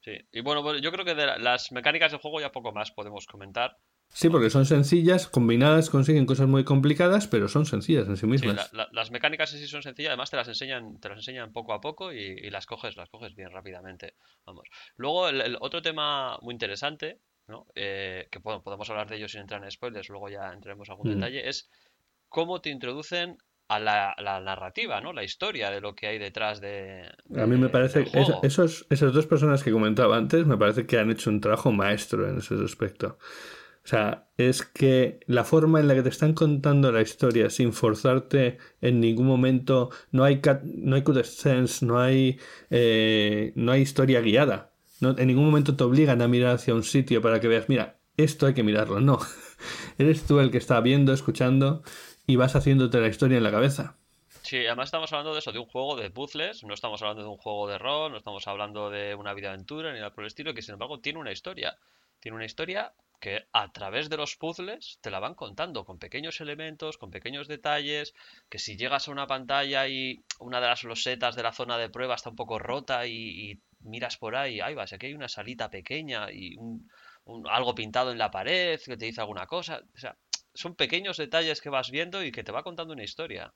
sí. Y bueno, pues yo creo que de las mecánicas del juego ya poco más podemos comentar. Sí, porque son sencillas, combinadas consiguen cosas muy complicadas, pero son sencillas en sí mismas. las mecánicas en sí son sencillas, además te las enseñan, te las enseñan poco a poco y, las coges, las coges bien rápidamente. Vamos. Luego el, otro tema muy interesante, ¿no? Eh, que podemos hablar de ello sin entrar en spoilers, luego ya entraremos en algún mm. detalle, es cómo te introducen a la, narrativa, ¿no? La historia de lo que hay detrás de. a mí me parece que esos, esas dos personas que comentaba antes me parece que han hecho un trabajo maestro en ese aspecto. O sea, es que la forma en la que te están contando la historia sin forzarte en ningún momento, no hay, no hay no hay, eh, no hay historia guiada. No, en ningún momento te obligan a mirar hacia un sitio para que veas, mira, esto hay que mirarlo. No. Eres tú el que está viendo, escuchando y vas haciéndote la historia en la cabeza. Sí, además estamos hablando de eso, de un juego de puzzles, no estamos hablando de un juego de rol, no estamos hablando de una vida aventura ni nada por el estilo, que sin embargo tiene una historia. Tiene una historia que a través de los puzzles te la van contando con pequeños elementos, con pequeños detalles, que si llegas a una pantalla y una de las losetas de la zona de prueba está un poco rota y, miras por ahí, ahí vas, aquí hay una salita pequeña y un, algo pintado en la pared que te dice alguna cosa, o sea, son pequeños detalles que vas viendo y que te va contando una historia.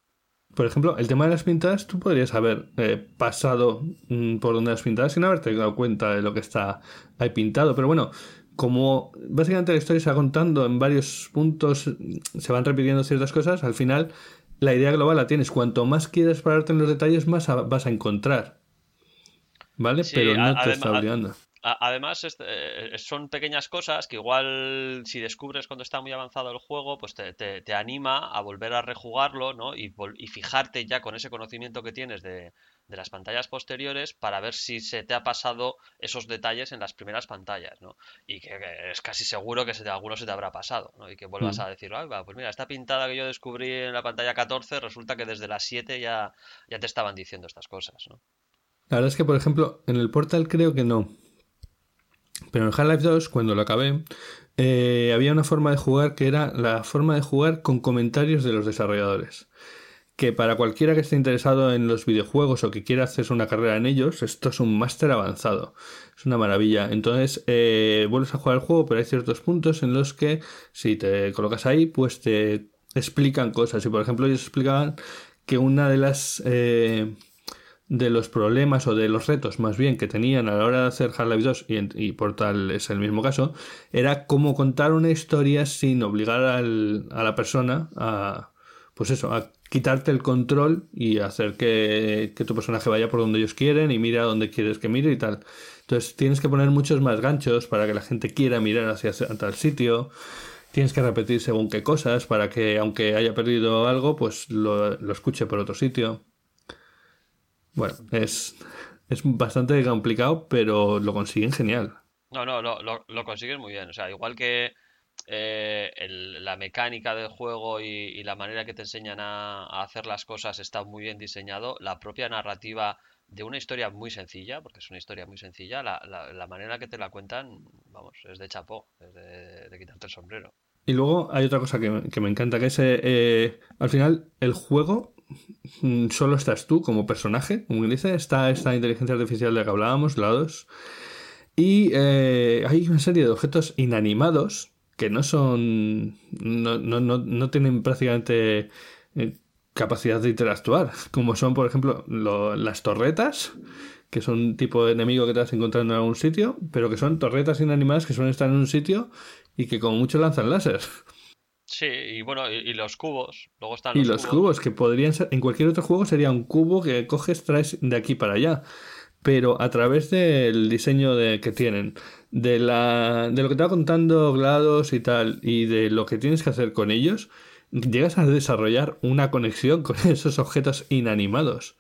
Por ejemplo, el tema de las pintadas, tú podrías haber eh, pasado mm, por donde las pintadas sin haberte dado cuenta de lo que está ahí pintado, pero bueno, como básicamente la historia se va contando en varios puntos, se van repitiendo ciertas cosas, al final la idea global la tienes. Cuanto más quieras pararte en los detalles, más vas a encontrar. ¿Vale? Pero no te está obligando. Además, eh, son pequeñas cosas que igual si descubres cuando está muy avanzado el juego, pues te, anima a volver a rejugarlo, ¿no? Y, y, fijarte ya con ese conocimiento que tienes de, de las pantallas posteriores para ver si se te ha pasado esos detalles en las primeras pantallas, ¿no? Y que, es casi seguro que se te, alguno se te habrá pasado, ¿no? Y que vuelvas mm. a decir, va, pues mira, esta pintada que yo descubrí en la pantalla 14 resulta que desde las 7 ya, ya te estaban diciendo estas cosas, ¿no? La verdad es que, por ejemplo, en el Portal creo que no. Pero en Half-Life 2, cuando lo acabé, eh, había una forma de jugar que era la forma de jugar con comentarios de los desarrolladores que para cualquiera que esté interesado en los videojuegos o que quiera hacerse una carrera en ellos, esto es un máster avanzado. Es una maravilla. Entonces, eh, vuelves a jugar el juego, pero hay ciertos puntos en los que si te colocas ahí, pues te explican cosas. Y por ejemplo, ellos explicaban que una de las... Eh, de los problemas o de los retos más bien que tenían a la hora de hacer Half-Life 2 y, por tal es el mismo caso era cómo contar una historia sin obligar al, a la persona a pues eso a quitarte el control y hacer que, tu personaje vaya por donde ellos quieren y mira donde quieres que mire y tal. Entonces tienes que poner muchos más ganchos para que la gente quiera mirar hacia tal sitio. Tienes que repetir según qué cosas para que aunque haya perdido algo, pues lo, escuche por otro sitio. Bueno, es, es bastante complicado, pero lo consiguen genial. No, no, lo, lo, lo consiguen muy bien. O sea, igual que eh, la mecánica del juego y, la manera que te enseñan a, hacer las cosas está muy bien diseñado. La propia narrativa de una historia muy sencilla, porque es una historia muy sencilla, la, la, manera que te la cuentan, vamos, es de chapó, es de, quitarte el sombrero. Y luego hay otra cosa que, me encanta, que es, eh, eh, al final, el juego mm, solo estás tú como personaje, como dice, está esta inteligencia artificial de la que hablábamos, lados, y hay una serie de objetos inanimados que no son. no, no, no, no tienen prácticamente eh, capacidad de interactuar, como son, por ejemplo, las torretas, que son un tipo de enemigo que te vas encontrando en algún sitio, pero que son torretas inanimadas que suelen estar en un sitio y que como mucho lanzan láser. Sí, y bueno, y, los cubos. Luego están los y los cubos. que podrían ser. En cualquier otro juego sería un cubo que coges, traes de aquí para allá. Pero a través del diseño de, que tienen, de, la, de lo que te va contando GLaDOS y tal, y de lo que tienes que hacer con ellos, llegas a desarrollar una conexión con esos objetos inanimados.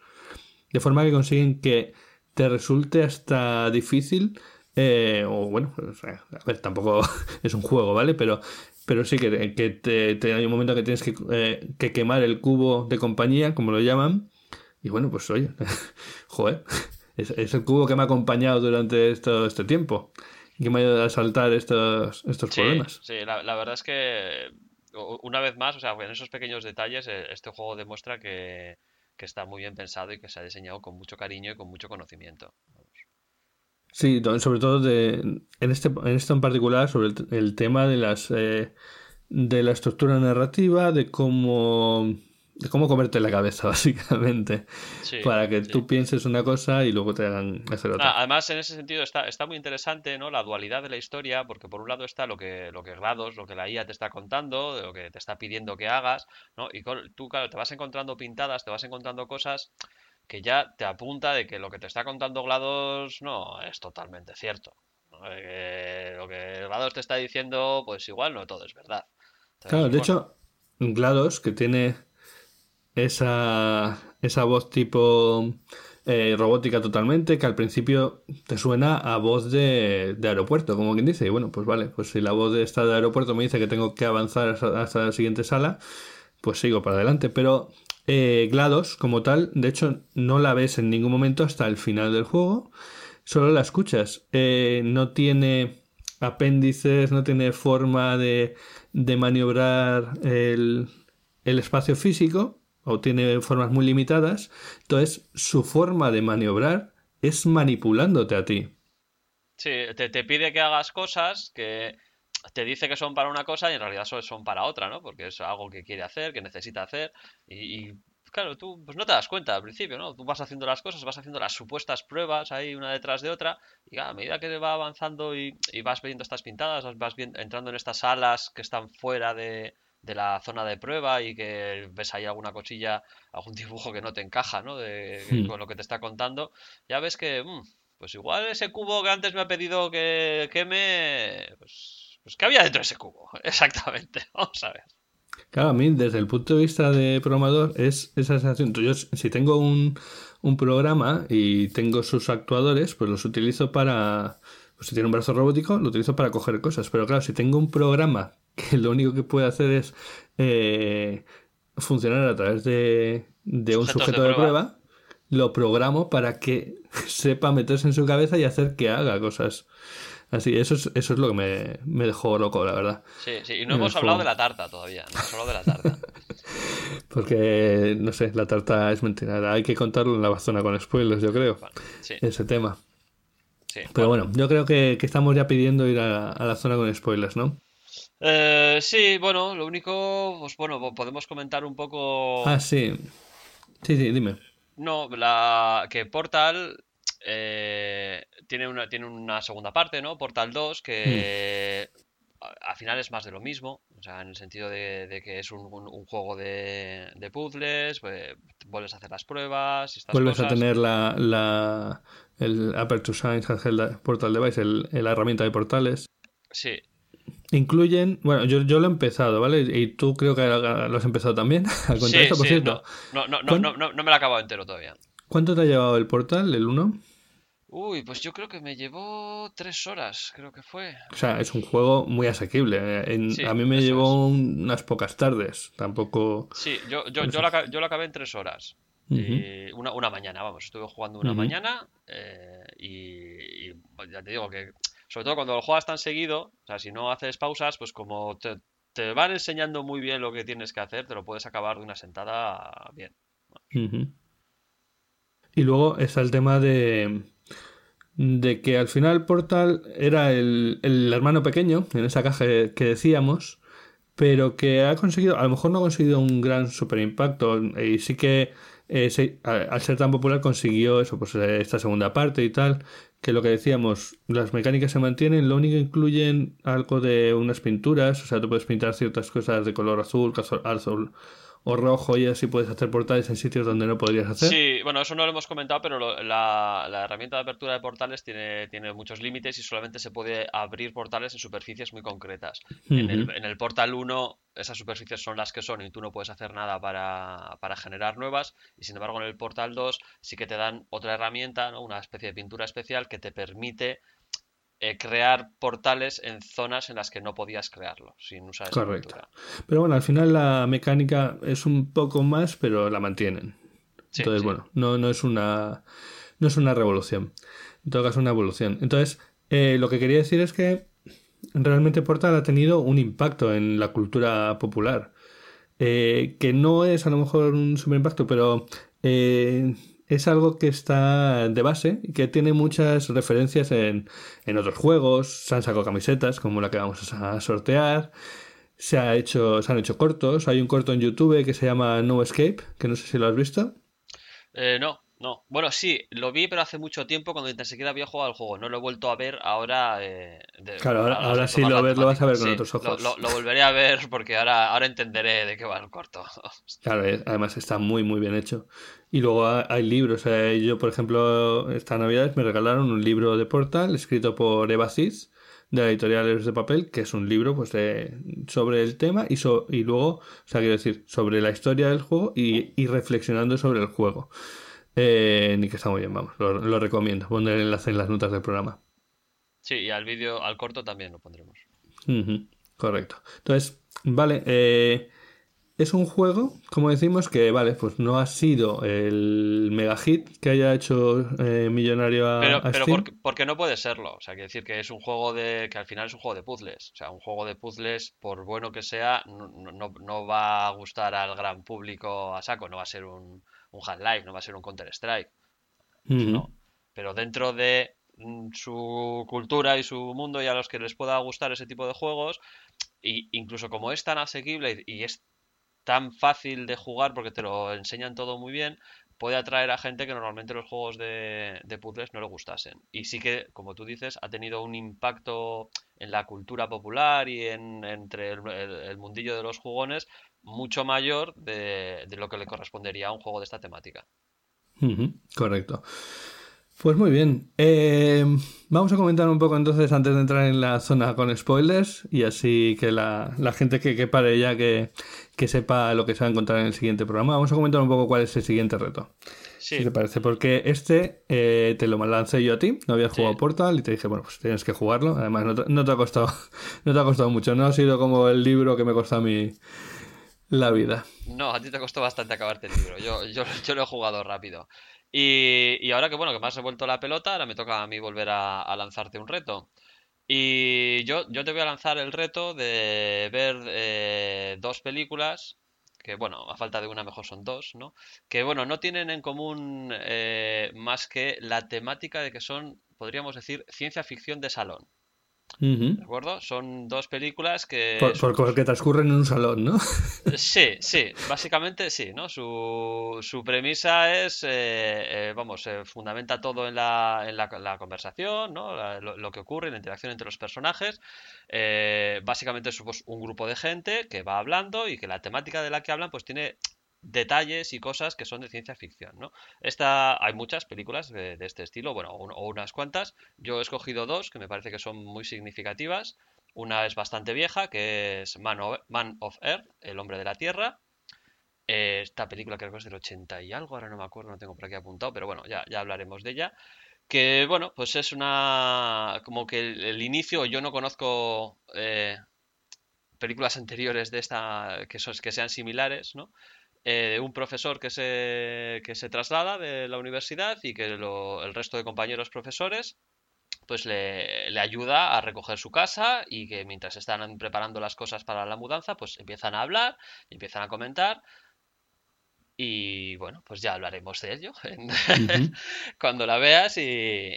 De forma que consiguen que te resulte hasta difícil, eh, o bueno, a ver, tampoco es un juego, ¿vale? Pero, pero sí que, que te, hay un momento que tienes que, eh, que quemar el cubo de compañía, como lo llaman, y bueno, pues oye, joder, es, es, el cubo que me ha acompañado durante todo este tiempo que me ayuda a saltar estos, estos problemas. Sí, la, la, verdad es que una vez más, o sea, en esos pequeños detalles, eh, este juego demuestra que, que está muy bien pensado y que se ha diseñado con mucho cariño y con mucho conocimiento. Sí, sobre todo de, en, este, en esto en particular, sobre el, tema de las eh, de la estructura narrativa, de cómo de cómo comerte la cabeza, básicamente. para que tú pienses una cosa y luego te hagan hacer otra. además, en ese sentido está, está muy interesante ¿no? la dualidad de la historia, porque por un lado está lo que, lo que grados, lo que la IA te está contando, lo que te está pidiendo que hagas, ¿no? Y tú, claro, te vas encontrando pintadas, te vas encontrando cosas que ya te apunta de que lo que te está contando GLaDOS no es totalmente cierto. lo que GLaDOS te está diciendo, pues igual no todo es verdad. claro, de hecho, GLaDOS, que tiene esa, esa voz tipo eh, robótica totalmente, que al principio te suena a voz de, aeropuerto, como quien dice. Y bueno, pues vale, pues si la voz de esta de aeropuerto me dice que tengo que avanzar hasta, la siguiente sala, pues sigo para adelante. Pero eh, GLaDOS, como tal, de hecho, no la ves en ningún momento hasta el final del juego, solo la escuchas. Eh, no tiene apéndices, no tiene forma de, de maniobrar el, el espacio físico, o tiene formas muy limitadas, entonces su forma de maniobrar es manipulándote a ti. Sí, te, pide que hagas cosas que te dice que son para una cosa y en realidad son para otra, ¿no? Porque es algo que quiere hacer, que necesita hacer y, claro, tú pues no te das cuenta al principio, ¿no? Tú vas haciendo las cosas, vas haciendo las supuestas pruebas ahí una detrás de otra y a medida que va avanzando y, vas viendo estas pintadas, vas entrando en estas salas que están fuera de, de la zona de prueba y que ves ahí alguna cosilla, algún dibujo que no te encaja, ¿no? De, hmm. Con lo que te está contando, ya ves que, mm, pues igual ese cubo que antes me ha pedido que queme, pues, pues ¿qué había dentro de ese cubo? Exactamente, vamos a ver. Claro, a mí desde el punto de vista de programador es esa sensación. Yo si tengo un, un programa y tengo sus actuadores, pues los utilizo para... Pues si tiene un brazo robótico, lo utilizo para coger cosas. Pero claro, si tengo un programa que lo único que puede hacer es eh, funcionar a través de, un sujeto de prueba. lo programo para que sepa meterse en su cabeza y hacer que haga cosas. Así, eso es, eso es lo que me, dejó loco, la verdad. Sí, sí, y no hemos hablado de la tarta todavía, no hemos hablado de la tarta. Porque, no sé, la tarta es mentira. Hay que contarlo en la zona con spoilers, yo creo. Ese tema. Pero bueno, yo creo que, estamos ya pidiendo ir a, la zona con spoilers, ¿no? Eh, sí, bueno, lo único, pues bueno, podemos comentar un poco. Ah, sí. Sí, sí, dime. No, la que Portal eh, tiene, una, tiene una segunda parte, ¿no? Portal 2, que hmm al final es más de lo mismo, o sea, en el sentido de, que es un, juego de, puzzles, pues, vuelves a hacer las pruebas. vuelves a tener la, la, el Aperture Science Portal Device, el, la herramienta de portales. Sí. Incluyen, bueno, yo, yo lo he empezado, ¿vale? Y tú creo que lo has empezado también. a sí, esto, por cierto. No, no, no, no, me lo he acabado entero todavía. ¿Cuánto te ha llevado el portal, el 1? Uy, pues yo creo que me llevó tres horas, creo que fue. O sea, es un juego muy asequible. a mí me llevó unas pocas tardes, tampoco... Sí, yo, yo, yo, lo, acabé en tres horas. y una, una, mañana, vamos, estuve jugando una mañana eh, y, ya te digo que, sobre todo cuando lo juegas tan seguido, o sea, si no haces pausas, pues como te, te van enseñando muy bien lo que tienes que hacer, te lo puedes acabar de una sentada bien. Y luego está el tema de de que al final Portal era el, hermano pequeño en esa caja que decíamos, pero que ha conseguido, a lo mejor no ha conseguido un gran super impacto y sí que eh, al ser tan popular consiguió eso, pues eh, esta segunda parte y tal, que lo que decíamos, las mecánicas se mantienen, lo único que incluyen algo de unas pinturas, o sea, tú puedes pintar ciertas cosas de color azul, azul o rojo y así puedes hacer portales en sitios donde no podrías hacer. Sí, bueno, eso no lo hemos comentado, pero la, herramienta de apertura de portales tiene, tiene muchos límites y solamente se puede abrir portales en superficies muy concretas. en, el, en, el, portal 1 esas superficies son las que son y tú no puedes hacer nada para, para, generar nuevas y sin embargo en el portal 2 sí que te dan otra herramienta, ¿no? una especie de pintura especial que te permite eh, crear portales en zonas en las que no podías crearlo sin usar esa Correcto. Pero bueno, al final la mecánica es un poco más, pero la mantienen. Entonces, bueno, no, no es una no es una revolución. En todo caso, una evolución. Entonces, eh, lo que quería decir es que realmente Portal ha tenido un impacto en la cultura popular. Eh, que no es a lo mejor un super impacto, pero es algo que está de base y que tiene muchas referencias en, en otros juegos. Se han sacado camisetas como la que vamos a sortear. Se, ha hecho, se han hecho cortos. Hay un corto en YouTube que se llama No Escape, que no sé si lo has visto. Eh, no, no. Bueno, sí, lo vi, pero hace mucho tiempo cuando ni siquiera había jugado al juego. No lo he vuelto a ver ahora. Eh, claro, ahora, sí lo ves, lo vas a ver con otros ojos. Lo, volveré a ver porque ahora, ahora entenderé de qué va el corto. Claro, además está muy, muy bien hecho. Y luego hay libros. yo, por ejemplo, esta Navidad me regalaron un libro de Portal escrito por Eva Cis de la editorial Héroes de Papel, que es un libro pues sobre el tema y, y luego, o sea, quiero decir, sobre la historia del juego y, y reflexionando sobre el juego. Eh, ni que está muy bien, vamos, lo, recomiendo. Pondré el enlace en las notas del programa. Sí, y al vídeo, al corto también lo pondremos. correcto. Entonces, vale, eh, es un juego, como decimos, que vale, pues no ha sido el mega hit que haya hecho eh, millonario a, pero, pero porque, no puede serlo. O sea, quiere decir que es un juego de. que al final es un juego de puzzles. O sea, un juego de puzzles, por bueno que sea, no, no, no va a gustar al gran público a saco. No va a ser un un Half-Life, no va a ser un Counter-Strike. Pero dentro de mm, su cultura y su mundo y a los que les pueda gustar ese tipo de juegos, y incluso como es tan asequible y es tan fácil de jugar porque te lo enseñan todo muy bien, puede atraer a gente que normalmente los juegos de, puzzles no le gustasen. Y sí que, como tú dices, ha tenido un impacto en la cultura popular y en, entre el mundillo de los jugones mucho mayor de, lo que le correspondería a un juego de esta temática. correcto. Pues muy bien. Eh, vamos a comentar un poco entonces antes de entrar en la zona con spoilers y así que la, gente que, pare ya que, sepa lo que se va a encontrar en el siguiente programa. Vamos a comentar un poco cuál es el siguiente reto. Sí. Si te parece, porque este eh, te lo lancé yo a ti, no habías jugado Portal y te dije, bueno, pues tienes que jugarlo. Además, no te, ha costado, no te ha costado mucho, no ha sido como el libro que me costó a mí la vida. No, a ti te costó bastante acabarte el libro. Yo, yo, yo lo he jugado rápido. Y, y, ahora que bueno, que me has revuelto la pelota, ahora me toca a mí volver a, lanzarte un reto. Y yo, yo te voy a lanzar el reto de ver eh, dos películas que bueno, a falta de una mejor son dos, ¿no? Que bueno, no tienen en común eh, más que la temática de que son, podríamos decir, ciencia ficción de salón. ¿De acuerdo? Son dos películas que... Por, que transcurren en un salón, ¿no? Sí, sí, básicamente sí, ¿no? Su, su premisa es, eh, eh, vamos, se fundamenta todo en la, en la, conversación, ¿no? lo, que ocurre, la interacción entre los personajes. Eh, básicamente es pues, un grupo de gente que va hablando y que la temática de la que hablan pues tiene detalles y cosas que son de ciencia ficción, ¿no? Esta, hay muchas películas de, este estilo, bueno, o, unas cuantas. Yo he escogido dos que me parece que son muy significativas. Una es bastante vieja, que es Man of, Earth, El hombre de la Tierra. Eh, esta película creo que es del 80 y algo, ahora no me acuerdo, no tengo por aquí apuntado, pero bueno, ya, hablaremos de ella. Que bueno, pues es una. como que el, inicio, yo no conozco eh, películas anteriores de esta que sean similares, ¿no? Eh, un profesor que se, que se traslada de la universidad y que el resto de compañeros profesores pues le, le, ayuda a recoger su casa y que mientras están preparando las cosas para la mudanza, pues empiezan a hablar, empiezan a comentar. Y bueno, pues ya hablaremos de ello cuando la veas y...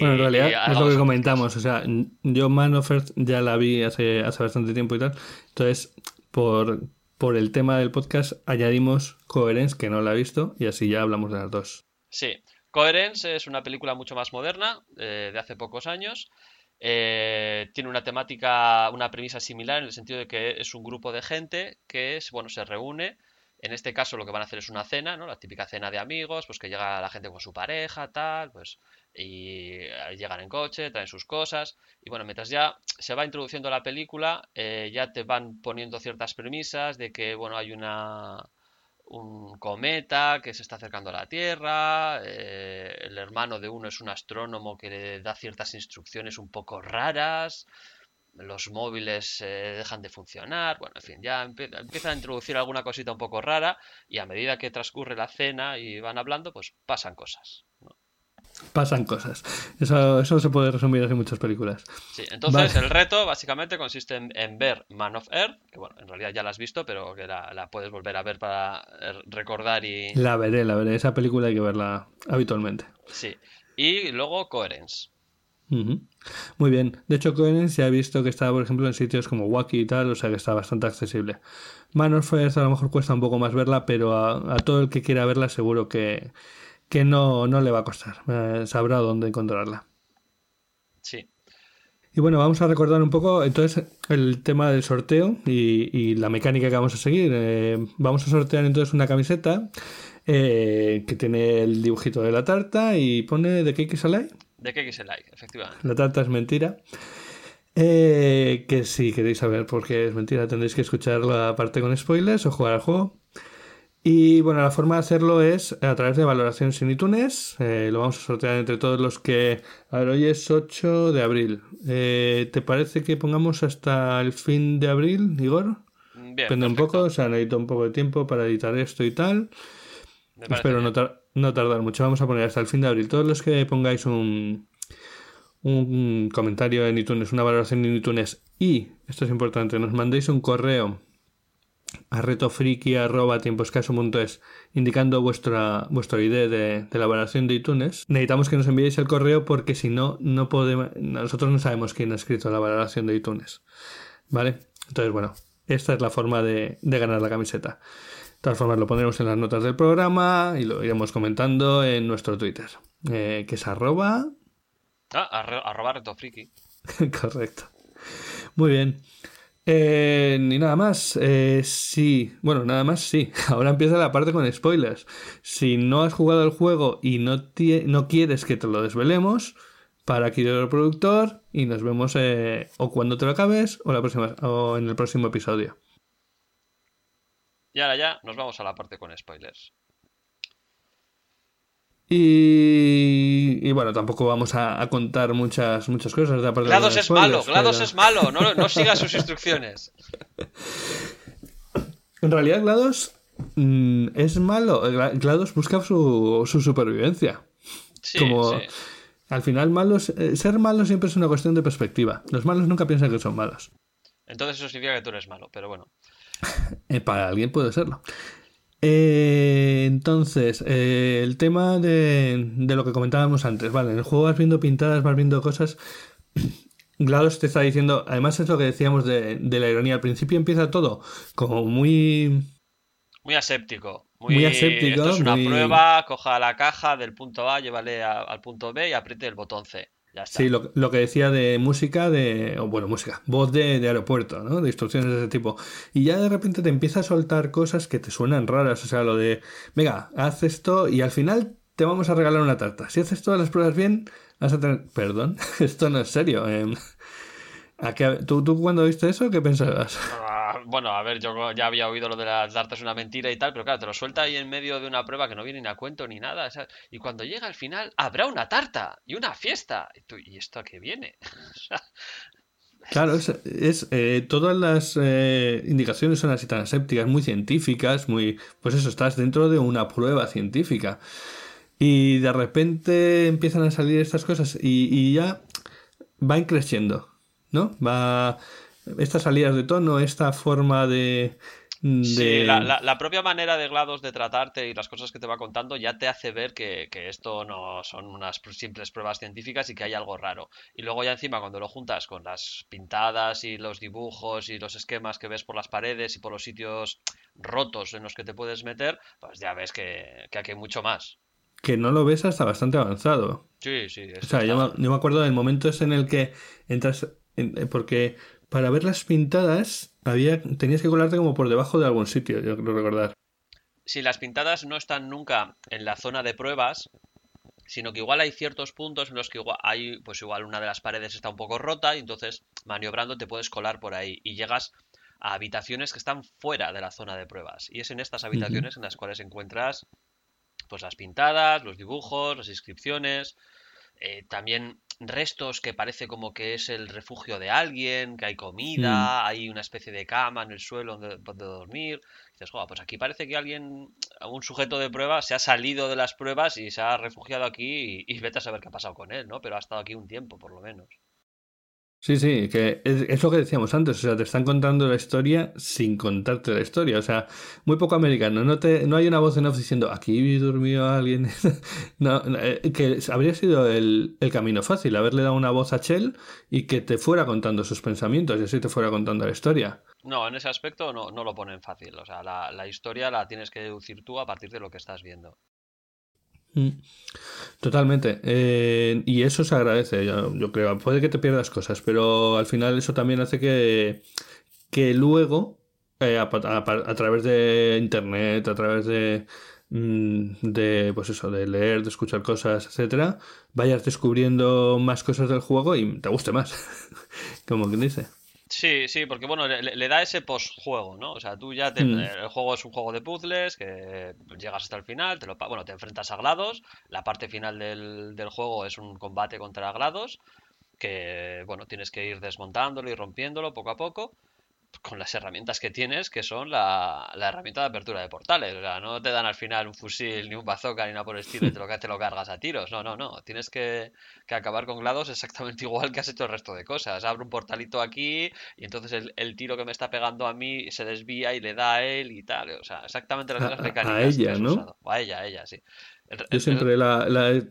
bueno, en realidad es lo que comentamos, o sea, yo Man of Earth ya la vi hace, hace bastante tiempo y tal, entonces por, por el tema del podcast añadimos Coherence, que no la he visto, y así ya hablamos de las dos. Sí, Coherence es una película mucho más moderna, eh, de hace pocos años. Eh, tiene una temática, una premisa similar en el sentido de que es un grupo de gente que es, bueno, se reúne. En este caso lo que van a hacer es una cena, ¿no? La típica cena de amigos, pues que llega la gente con su pareja, tal, pues y llegan en coche, traen sus cosas y bueno, mientras ya se va introduciendo la película, eh, ya te van poniendo ciertas premisas de que bueno, hay una un cometa que se está acercando a la Tierra, eh, el hermano de uno es un astrónomo que le da ciertas instrucciones un poco raras, los móviles eh, dejan de funcionar, bueno, en fin, ya empieza a introducir alguna cosita un poco rara y a medida que transcurre la cena y van hablando, pues pasan cosas. ¿no? pasan cosas. Eso, eso se puede resumir en muchas películas. Sí, entonces el reto básicamente consiste en, ver Man of Earth, que bueno, en realidad ya la has visto, pero que la, puedes volver a ver para eh, recordar y... La veré, la veré. Esa película hay que verla habitualmente. Sí. Y luego Coherence. Muy bien. De hecho, Coherence ya he visto que está, por ejemplo, en sitios como Wacky y tal, o sea que está bastante accesible. Man of Earth a lo mejor cuesta un poco más verla, pero a todo el que quiera verla seguro que que no, no le va a costar. Eh, sabrá dónde encontrarla. Sí. Y bueno, vamos a recordar un poco entonces el tema del sorteo y, la mecánica que vamos a seguir. Eh, vamos a sortear entonces una camiseta eh, que tiene el dibujito de la tarta y pone de Cake. De Lie, efectivamente. La tarta es mentira. que si queréis saber por qué es mentira tendréis que escuchar la parte con spoilers o jugar al juego. Y bueno, la forma de hacerlo es a través de valoración sin iTunes. Eh, lo vamos a sortear entre todos los que. A ver, hoy es 8 de abril. Eh, ¿Te parece que pongamos hasta el fin de abril, Igor? Bien, Depende un poco, o sea, necesito un poco de tiempo para editar esto y tal. Espero no, no, tardar mucho. Vamos a poner hasta el fin de abril. Todos los que pongáis un, un comentario en iTunes, una valoración en iTunes y, esto es importante, nos mandéis un correo a retofriki.tiemposcaso.es indicando vuestra, vuestra idea de, de, elaboración de iTunes. Necesitamos que nos enviéis el correo porque si no, no podemos, nosotros no sabemos quién ha escrito la valoración de iTunes. ¿Vale? Entonces, bueno, esta es la forma de, de ganar la camiseta. De todas formas, lo pondremos en las notas del programa y lo iremos comentando en nuestro Twitter, eh, que es arroba... Ah, arroba retofriki. Correcto. Muy bien. Eh, ni nada más. Eh, sí, bueno, nada más sí. Ahora empieza la parte con spoilers. Si no has jugado el juego y no, no quieres que te lo desvelemos, para aquí el productor y nos vemos eh, o cuando te lo acabes o, la próxima, o en el próximo episodio. Y ahora ya nos vamos a la parte con spoilers. Y, bueno, tampoco vamos a, contar muchas, muchas cosas. De GLaDOS es malo, GLaDOS es malo, no, no siga sus instrucciones. En realidad, GLaDOS mm, es malo. GLaDOS busca su, supervivencia. Como al final, malos, eh, ser malo siempre es una cuestión de perspectiva. Los malos nunca piensan que son malos. Entonces eso significa que tú eres malo, pero bueno. Eh, para alguien puede serlo. Eh, entonces, eh, el tema de, de, lo que comentábamos antes, vale, en el juego vas viendo pintadas, vas viendo cosas. GLaDOS te está diciendo, además es lo que decíamos de, de la ironía, al principio empieza todo como muy... Muy aséptico. Muy, aséptico. Esto es una prueba, coja la caja del punto A, llévale al punto B y apriete el botón C. Sí, lo, lo, que decía de música, de. bueno, música, voz de, de, aeropuerto, ¿no? De instrucciones de ese tipo. Y ya de repente te empieza a soltar cosas que te suenan raras. O sea, lo de. Venga, haz esto y al final te vamos a regalar una tarta. Si haces todas las pruebas bien, vas a tener. Perdón, esto no es serio. Eh. ¿A qué... ¿Tú, ¿Tú cuando viste eso, qué pensabas? Bueno, a ver, yo ya había oído lo de las tartas una mentira y tal, pero claro, te lo suelta ahí en medio de una prueba que no viene ni a cuento ni nada. Y cuando llega al final, habrá una tarta y una fiesta. ¿Y, esto a qué viene? Claro, es, eh, todas las eh, indicaciones son así tan asépticas, muy científicas, muy, pues eso, estás dentro de una prueba científica y de repente empiezan a salir estas cosas y, y ya va creciendo, ¿no? Va estas salidas de tono, esta forma de... Sí, la, propia manera de GLaDOS de tratarte y las cosas que te va contando ya te hace ver que, esto no son unas simples pruebas científicas y que hay algo raro. Y luego ya encima cuando lo juntas con las pintadas y los dibujos y los esquemas que ves por las paredes y por los sitios rotos en los que te puedes meter, pues ya ves que, que aquí hay mucho más. Que no lo ves hasta bastante avanzado. Sí, sí. O sea, yo me, yo me, acuerdo del momento en el que entras, porque para ver las pintadas había, tenías que colarte como por debajo de algún sitio, yo creo recordar. Si las pintadas no están nunca en la zona de pruebas, sino que igual hay ciertos puntos en los que igual hay, pues igual una de las paredes está un poco rota y entonces maniobrando te puedes colar por ahí y llegas a habitaciones que están fuera de la zona de pruebas. Y es en estas habitaciones en las cuales encuentras pues las pintadas, los dibujos, las inscripciones, eh, también restos que parece como que es el refugio de alguien, que hay comida, mm. hay una especie de cama en el suelo donde, dormir. dices, pues aquí parece que alguien, un sujeto de prueba, se ha salido de las pruebas y se ha refugiado aquí y, y vete a saber qué ha pasado con él, ¿no? Pero ha estado aquí un tiempo, por lo menos. Sí, sí, que es, lo que decíamos antes, o sea, te están contando la historia sin contarte la historia, o sea, muy poco americano, no te, no hay una voz en off diciendo aquí durmió alguien, no, eh, que habría sido el, camino fácil, haberle dado una voz a Chell y que te fuera contando sus pensamientos y así te fuera contando la historia. No, en ese aspecto no, no lo ponen fácil, o sea, la, la historia la tienes que deducir tú a partir de lo que estás viendo. Mm. Totalmente. Eh, y eso se agradece, yo, creo. Puede que te pierdas cosas, pero al final eso también hace que, que luego, eh, a, través de internet, a través de, mm, de, pues eso, de leer, de escuchar cosas, etcétera, vayas descubriendo más cosas del juego y te guste más. Como quien dice. Sí, sí, porque bueno, le, da ese postjuego, ¿no? O sea, tú ya te, mm. el juego es un juego de puzzles que llegas hasta el final, te lo bueno, te enfrentas a Glados, la parte final del, del juego es un combate contra Glados que bueno, tienes que ir desmontándolo y rompiéndolo poco a poco con las herramientas que tienes, que son la, herramienta de apertura de portales. O sea, no te dan al final un fusil, ni un bazooka, ni nada por el estilo y te lo, te lo cargas a tiros. No, no, no. Tienes que, acabar con GLaDOS exactamente igual que has hecho el resto de cosas. Abre un portalito aquí y entonces el, tiro que me está pegando a mí se desvía y le da a él y tal. O sea, exactamente las mismas mecánicas. A ella, ¿no? A ella, a ella, sí. Yo siempre la, la,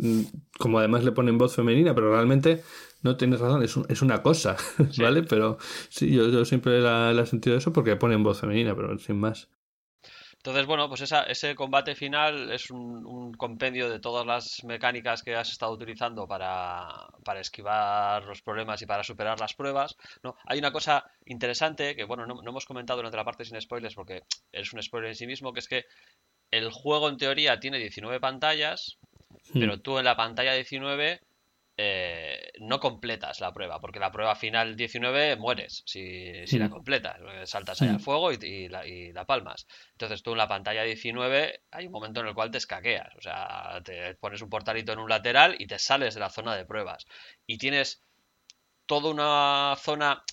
como además le ponen voz femenina, pero realmente no tienes razón, es, es una cosa, ¿vale? Pero sí, yo, yo siempre la, he sentido eso porque ponen voz femenina, pero sin más. Entonces, bueno, pues esa, ese combate final es un, compendio de todas las mecánicas que has estado utilizando para, para, esquivar los problemas y para superar las pruebas. ¿no? Hay una cosa interesante que, bueno, no, no hemos comentado en otra parte sin spoilers porque es un spoiler en sí mismo, que es que el juego en teoría tiene 19 pantallas, hmm. pero tú en la pantalla 19 eh, no completas la prueba, porque la prueba final 19 mueres si, la hmm. completas, saltas ahí al fuego y, la, palmas. Entonces tú en la pantalla 19 hay un momento en el cual te escaqueas, o sea, te pones un portalito en un lateral y te sales de la zona de pruebas. Y tienes toda una zona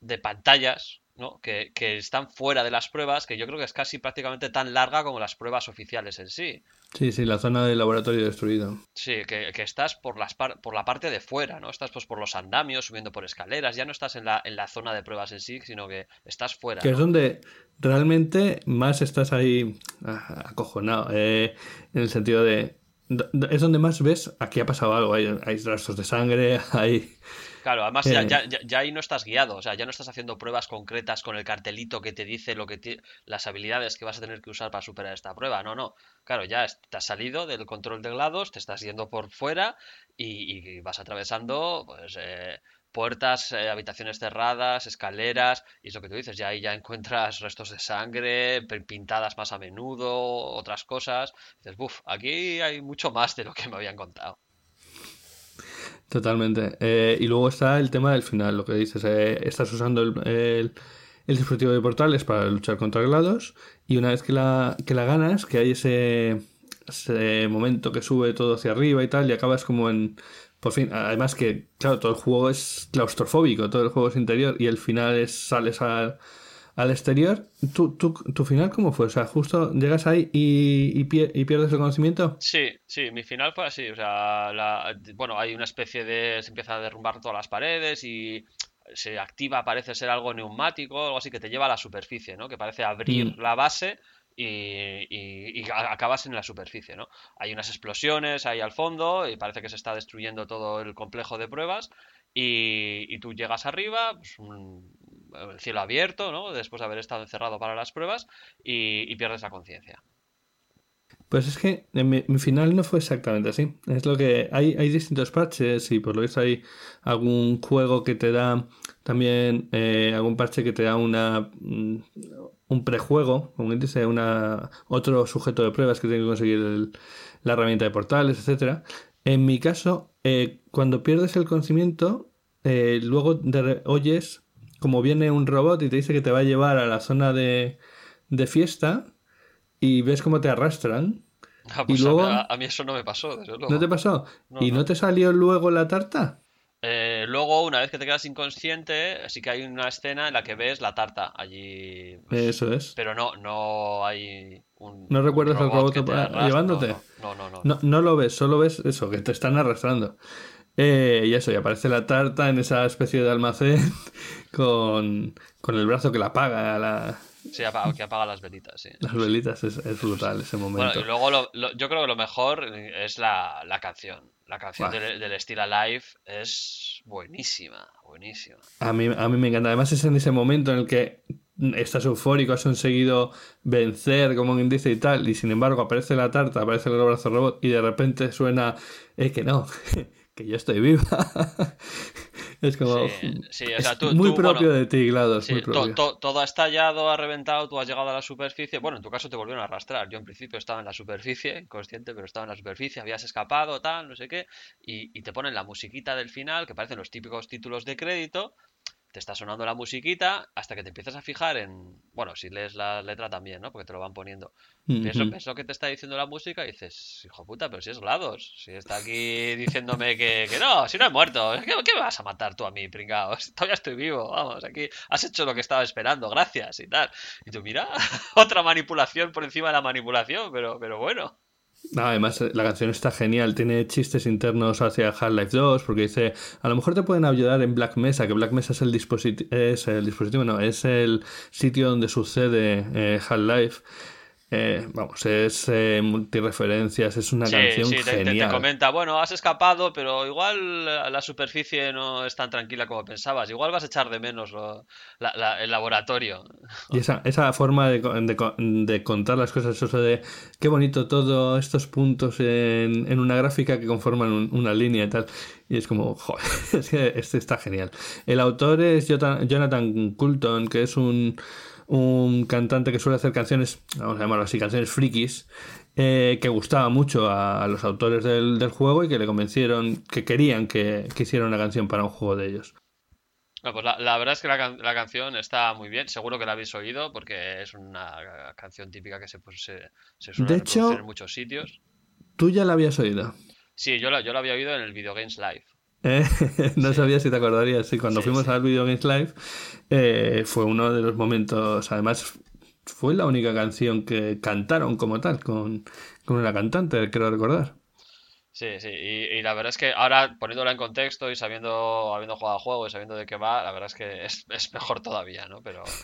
de pantallas ¿no? Que, que, están fuera de las pruebas, que yo creo que es casi prácticamente tan larga como las pruebas oficiales en sí. Sí, sí, la zona del laboratorio destruido. Sí, que, que estás por, las por la parte de fuera, ¿no? Estás pues por los andamios, subiendo por escaleras, ya no estás en la, en la zona de pruebas en sí, sino que estás fuera. Que es donde realmente más estás ahí ah, acojonado, eh, en el sentido de... Es donde más ves, aquí ha pasado algo, hay, hay rastros de sangre, hay Claro, además ya, ya, ahí no estás guiado, o sea, ya no estás haciendo pruebas concretas con el cartelito que te dice lo que las habilidades que vas a tener que usar para superar esta prueba. No, no. Claro, ya te has salido del control de glados, te estás yendo por fuera y, vas atravesando pues, eh, puertas, eh, habitaciones cerradas, escaleras, y es lo que tú dices, ya ahí ya encuentras restos de sangre, pintadas más a menudo, otras cosas. dices, buf, aquí hay mucho más de lo que me habían contado. Totalmente. Eh, y luego está el tema del final, lo que dices, eh, estás usando el, dispositivo de portales para luchar contra GLaDOS y una vez que la, que la ganas, que hay ese, ese momento que sube todo hacia arriba y tal, y acabas como en... Por fin, además que, claro, todo el juego es claustrofóbico, todo el juego es interior y el final es sales a al exterior, ¿tu, tu, final cómo fue? O sea, justo llegas ahí y, y, pierdes el conocimiento. Sí, sí, mi final fue así. O sea, bueno, hay una especie de... se empieza a derrumbar todas las paredes y se activa, parece ser algo neumático, algo así que te lleva a la superficie, ¿no? Que parece abrir mm. la base y, acabas en la superficie, ¿no? Hay unas explosiones ahí al fondo y parece que se está destruyendo todo el complejo de pruebas y, tú llegas arriba, pues el cielo abierto, ¿no? Después de haber estado encerrado para las pruebas y, pierdes la conciencia. Pues es que mi, final no fue exactamente así. Es lo que hay, hay distintos parches y por lo visto hay algún juego que te da también eh, algún parche que te da una mm, un prejuego, como dice, una otro sujeto de pruebas que tiene que conseguir la herramienta de portales, etcétera. En mi caso, eh, cuando pierdes el conocimiento, eh, luego oyes como viene un robot y te dice que te va a llevar a la zona de, de fiesta y ves cómo te arrastran. Ah, pues y luego... a, mí, eso no me pasó, ¿No te pasó? ¿Y no. te salió luego la tarta? Eh, luego, una vez que te quedas inconsciente, sí que hay una escena en la que ves la tarta allí. Pues, eso es. Pero no, no hay un. ¿No recuerdas al robot, llevándote? No no, no no no, lo ves, solo ves eso, que te están arrastrando. Eh, y eso, y aparece la tarta en esa especie de almacén con, el brazo que la apaga. La... Sí, que apaga las velitas, sí. Las velitas es, brutal ese momento. Bueno, y luego yo creo que lo mejor es la, canción. La canción del, del Still Alive es buenísima, buenísima. A mí, a mí me encanta. Además es en ese momento en el que estás eufórico, has conseguido vencer, como un dice y tal, y sin embargo aparece la tarta, aparece el brazo robot y de repente suena, es que no, que yo estoy viva. es como. muy propio de ti, GLaDOS. todo ha estallado, ha reventado, tú has llegado a la superficie. Bueno, en tu caso te volvieron a arrastrar. Yo en principio estaba en la superficie, consciente, pero estaba en la superficie, habías escapado, tal, no sé qué. Y, y te ponen la musiquita del final, que parecen los típicos títulos de crédito te está sonando la musiquita hasta que te empiezas a fijar en. Bueno, si lees la letra también, ¿no? Porque te lo van poniendo. ves, lo que te está diciendo la música y dices, hijo puta, pero si es GLaDOS. Si está aquí diciéndome que, no, si no he muerto. ¿Qué, ¿Qué, me vas a matar tú a mí, pringao? Todavía estoy vivo, vamos, aquí has hecho lo que estaba esperando, gracias y tal. Y tú, mira, otra manipulación por encima de la manipulación, pero, pero bueno además, la canción está genial, tiene chistes internos hacia Half-Life 2, porque dice, a lo mejor te pueden ayudar en Black Mesa, que Black Mesa es el, es el dispositivo, no, es el sitio donde sucede eh, Half-Life. Eh, vamos, es eh, multireferencias, es una canción sí, genial. Te, comenta, bueno, has escapado, pero igual la superficie no es tan tranquila como pensabas. Igual vas a echar de menos el laboratorio. Y esa, esa forma de, de, contar las cosas, eso de qué bonito todo, estos puntos en, en una gráfica que conforman una línea y tal. Y es como, joder, es que este está genial. El autor es Jonathan Coulton, que es un un cantante que suele hacer canciones, vamos a llamarlo así, canciones frikis, eh, que gustaba mucho a, los autores del, juego y que le convencieron que querían que, hiciera una canción para un juego de ellos. pues la, verdad es que la, canción está muy bien, seguro que la habéis oído porque es una canción típica que se, pues, se, suele de hecho, en muchos sitios. ¿Tú ya la habías oído? Sí, yo la, yo la había oído en el Video Games Live. Eh, no sabía si te acordarías. Sí, cuando Sí, fuimos al Video Games Live eh, fue uno de los momentos. Además, fue la única canción que cantaron como tal, con, con una cantante, creo recordar. Sí, sí, y, y la verdad es que ahora poniéndola en contexto y sabiendo, habiendo jugado al juego y sabiendo de qué va, la verdad es que es, es mejor todavía, ¿no? Pero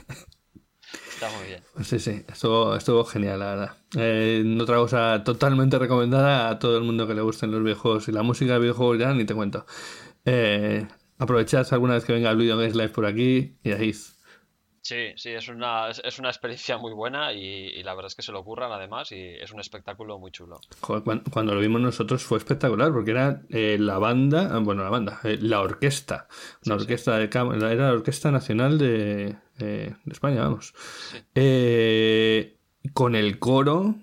está muy bien. Sí, sí, estuvo, estuvo genial, la verdad. Eh, otra cosa totalmente recomendada a todo el mundo que le gusten los videojuegos y la música de videojuegos ya ni te cuento. Eh, aprovechad alguna vez que venga el Video Games Live por aquí y ahí. Sí, sí, es una, es, una experiencia muy buena y, y la verdad es que se lo ocurran además y es un espectáculo muy chulo. Joder, cuando, lo vimos nosotros fue espectacular porque era eh, la banda, ah, bueno, la banda, eh, la orquesta, una Sí, sí. orquesta de cámara, era la Orquesta Nacional de, eh, de España, vamos. Sí. Eh, con el coro,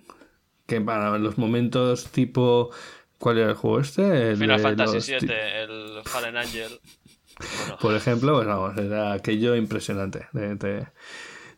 que para los momentos tipo, ¿cuál era el juego este? El Final Fantasy VII, el Fallen Angel. Bueno, por ejemplo, pues vamos, era aquello impresionante. Te, te-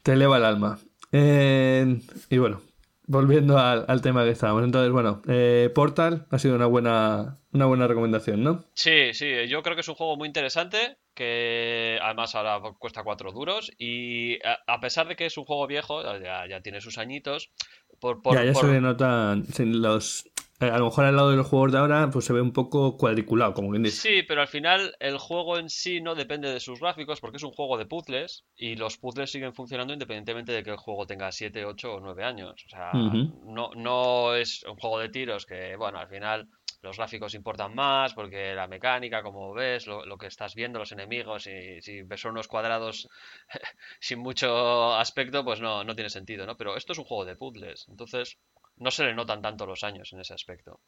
te eleva el alma. Eh, y bueno, volviendo al, al tema que estábamos. Entonces, bueno, eh, Portal ha sido una buena, una buena recomendación, ¿no? Sí, sí, yo creo que es un juego muy interesante, que además ahora cuesta cuatro duros y a, pesar de que es un juego viejo, ya, ya tiene sus añitos, por, por, ya, ya por- se le notan los. eh, a lo mejor al lado de los juegos de ahora, pues se ve un poco cuadriculado, como quien dice. Sí, pero al final el juego en sí no depende de sus gráficos porque es un juego de puzzles y los puzzles siguen funcionando independientemente de que el juego tenga 7, 8 o 9 años. O sea, no, no es un juego de tiros que, bueno, al final los gráficos importan más porque la mecánica, como ves, lo, lo que estás viendo, los enemigos, y si ves unos cuadrados sin mucho aspecto, pues no, no tiene sentido, ¿no? Pero esto es un juego de puzzles, entonces no se le notan tanto los años en ese aspecto.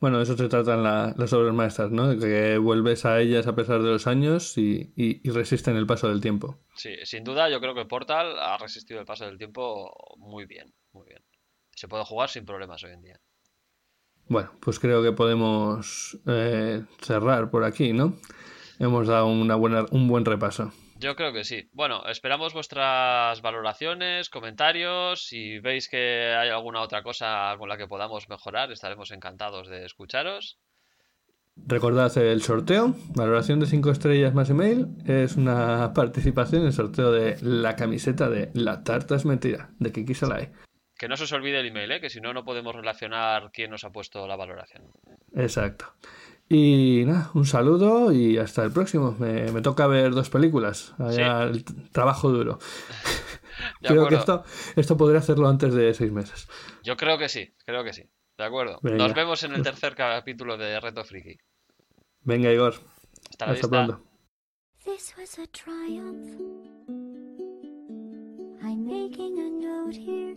Bueno, eso se tratan la- las obras maestras, ¿no? Que vuelves a ellas a pesar de los años y, y- y resisten el paso del tiempo. Sí, sin duda yo creo que Portal ha resistido el paso del tiempo muy bien, muy bien. Se puede jugar sin problemas hoy en día. Bueno, pues creo que podemos eh, cerrar por aquí, ¿no? Hemos dado una buena, un buen repaso. Yo creo que sí. Bueno, esperamos vuestras valoraciones, comentarios. Si veis que hay alguna otra cosa con la que podamos mejorar, estaremos encantados de escucharos. Recordad el sorteo, valoración de 5 estrellas más email, es una participación en el sorteo de la camiseta de La Tarta es Mentira, de Kiki Solai. Que no se os olvide el email, ¿eh? que si no, no podemos relacionar quién nos ha puesto la valoración. Exacto. Y nada, un saludo y hasta el próximo. Me, me toca ver dos películas. Allá el t- trabajo duro. De Creo que esto, esto podría hacerlo antes de seis meses. Yo creo que sí, creo que sí. De acuerdo. Venga. Nos vemos en el tercer capítulo de Reto Friki. Venga, Igor. Hasta la Hasta vista. pronto. This was a triumph. I'm making a note here,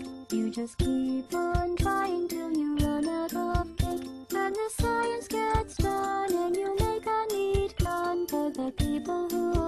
You just keep on trying till you run out of cake. And the science gets done, and you make a neat gun for the people who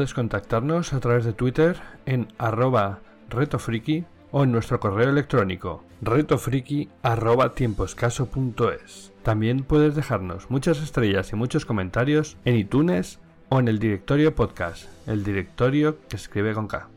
Puedes contactarnos a través de Twitter en arroba retofriki o en nuestro correo electrónico retofriki@tiempoescaso.es. También puedes dejarnos muchas estrellas y muchos comentarios en iTunes o en el directorio podcast, el directorio que escribe con K.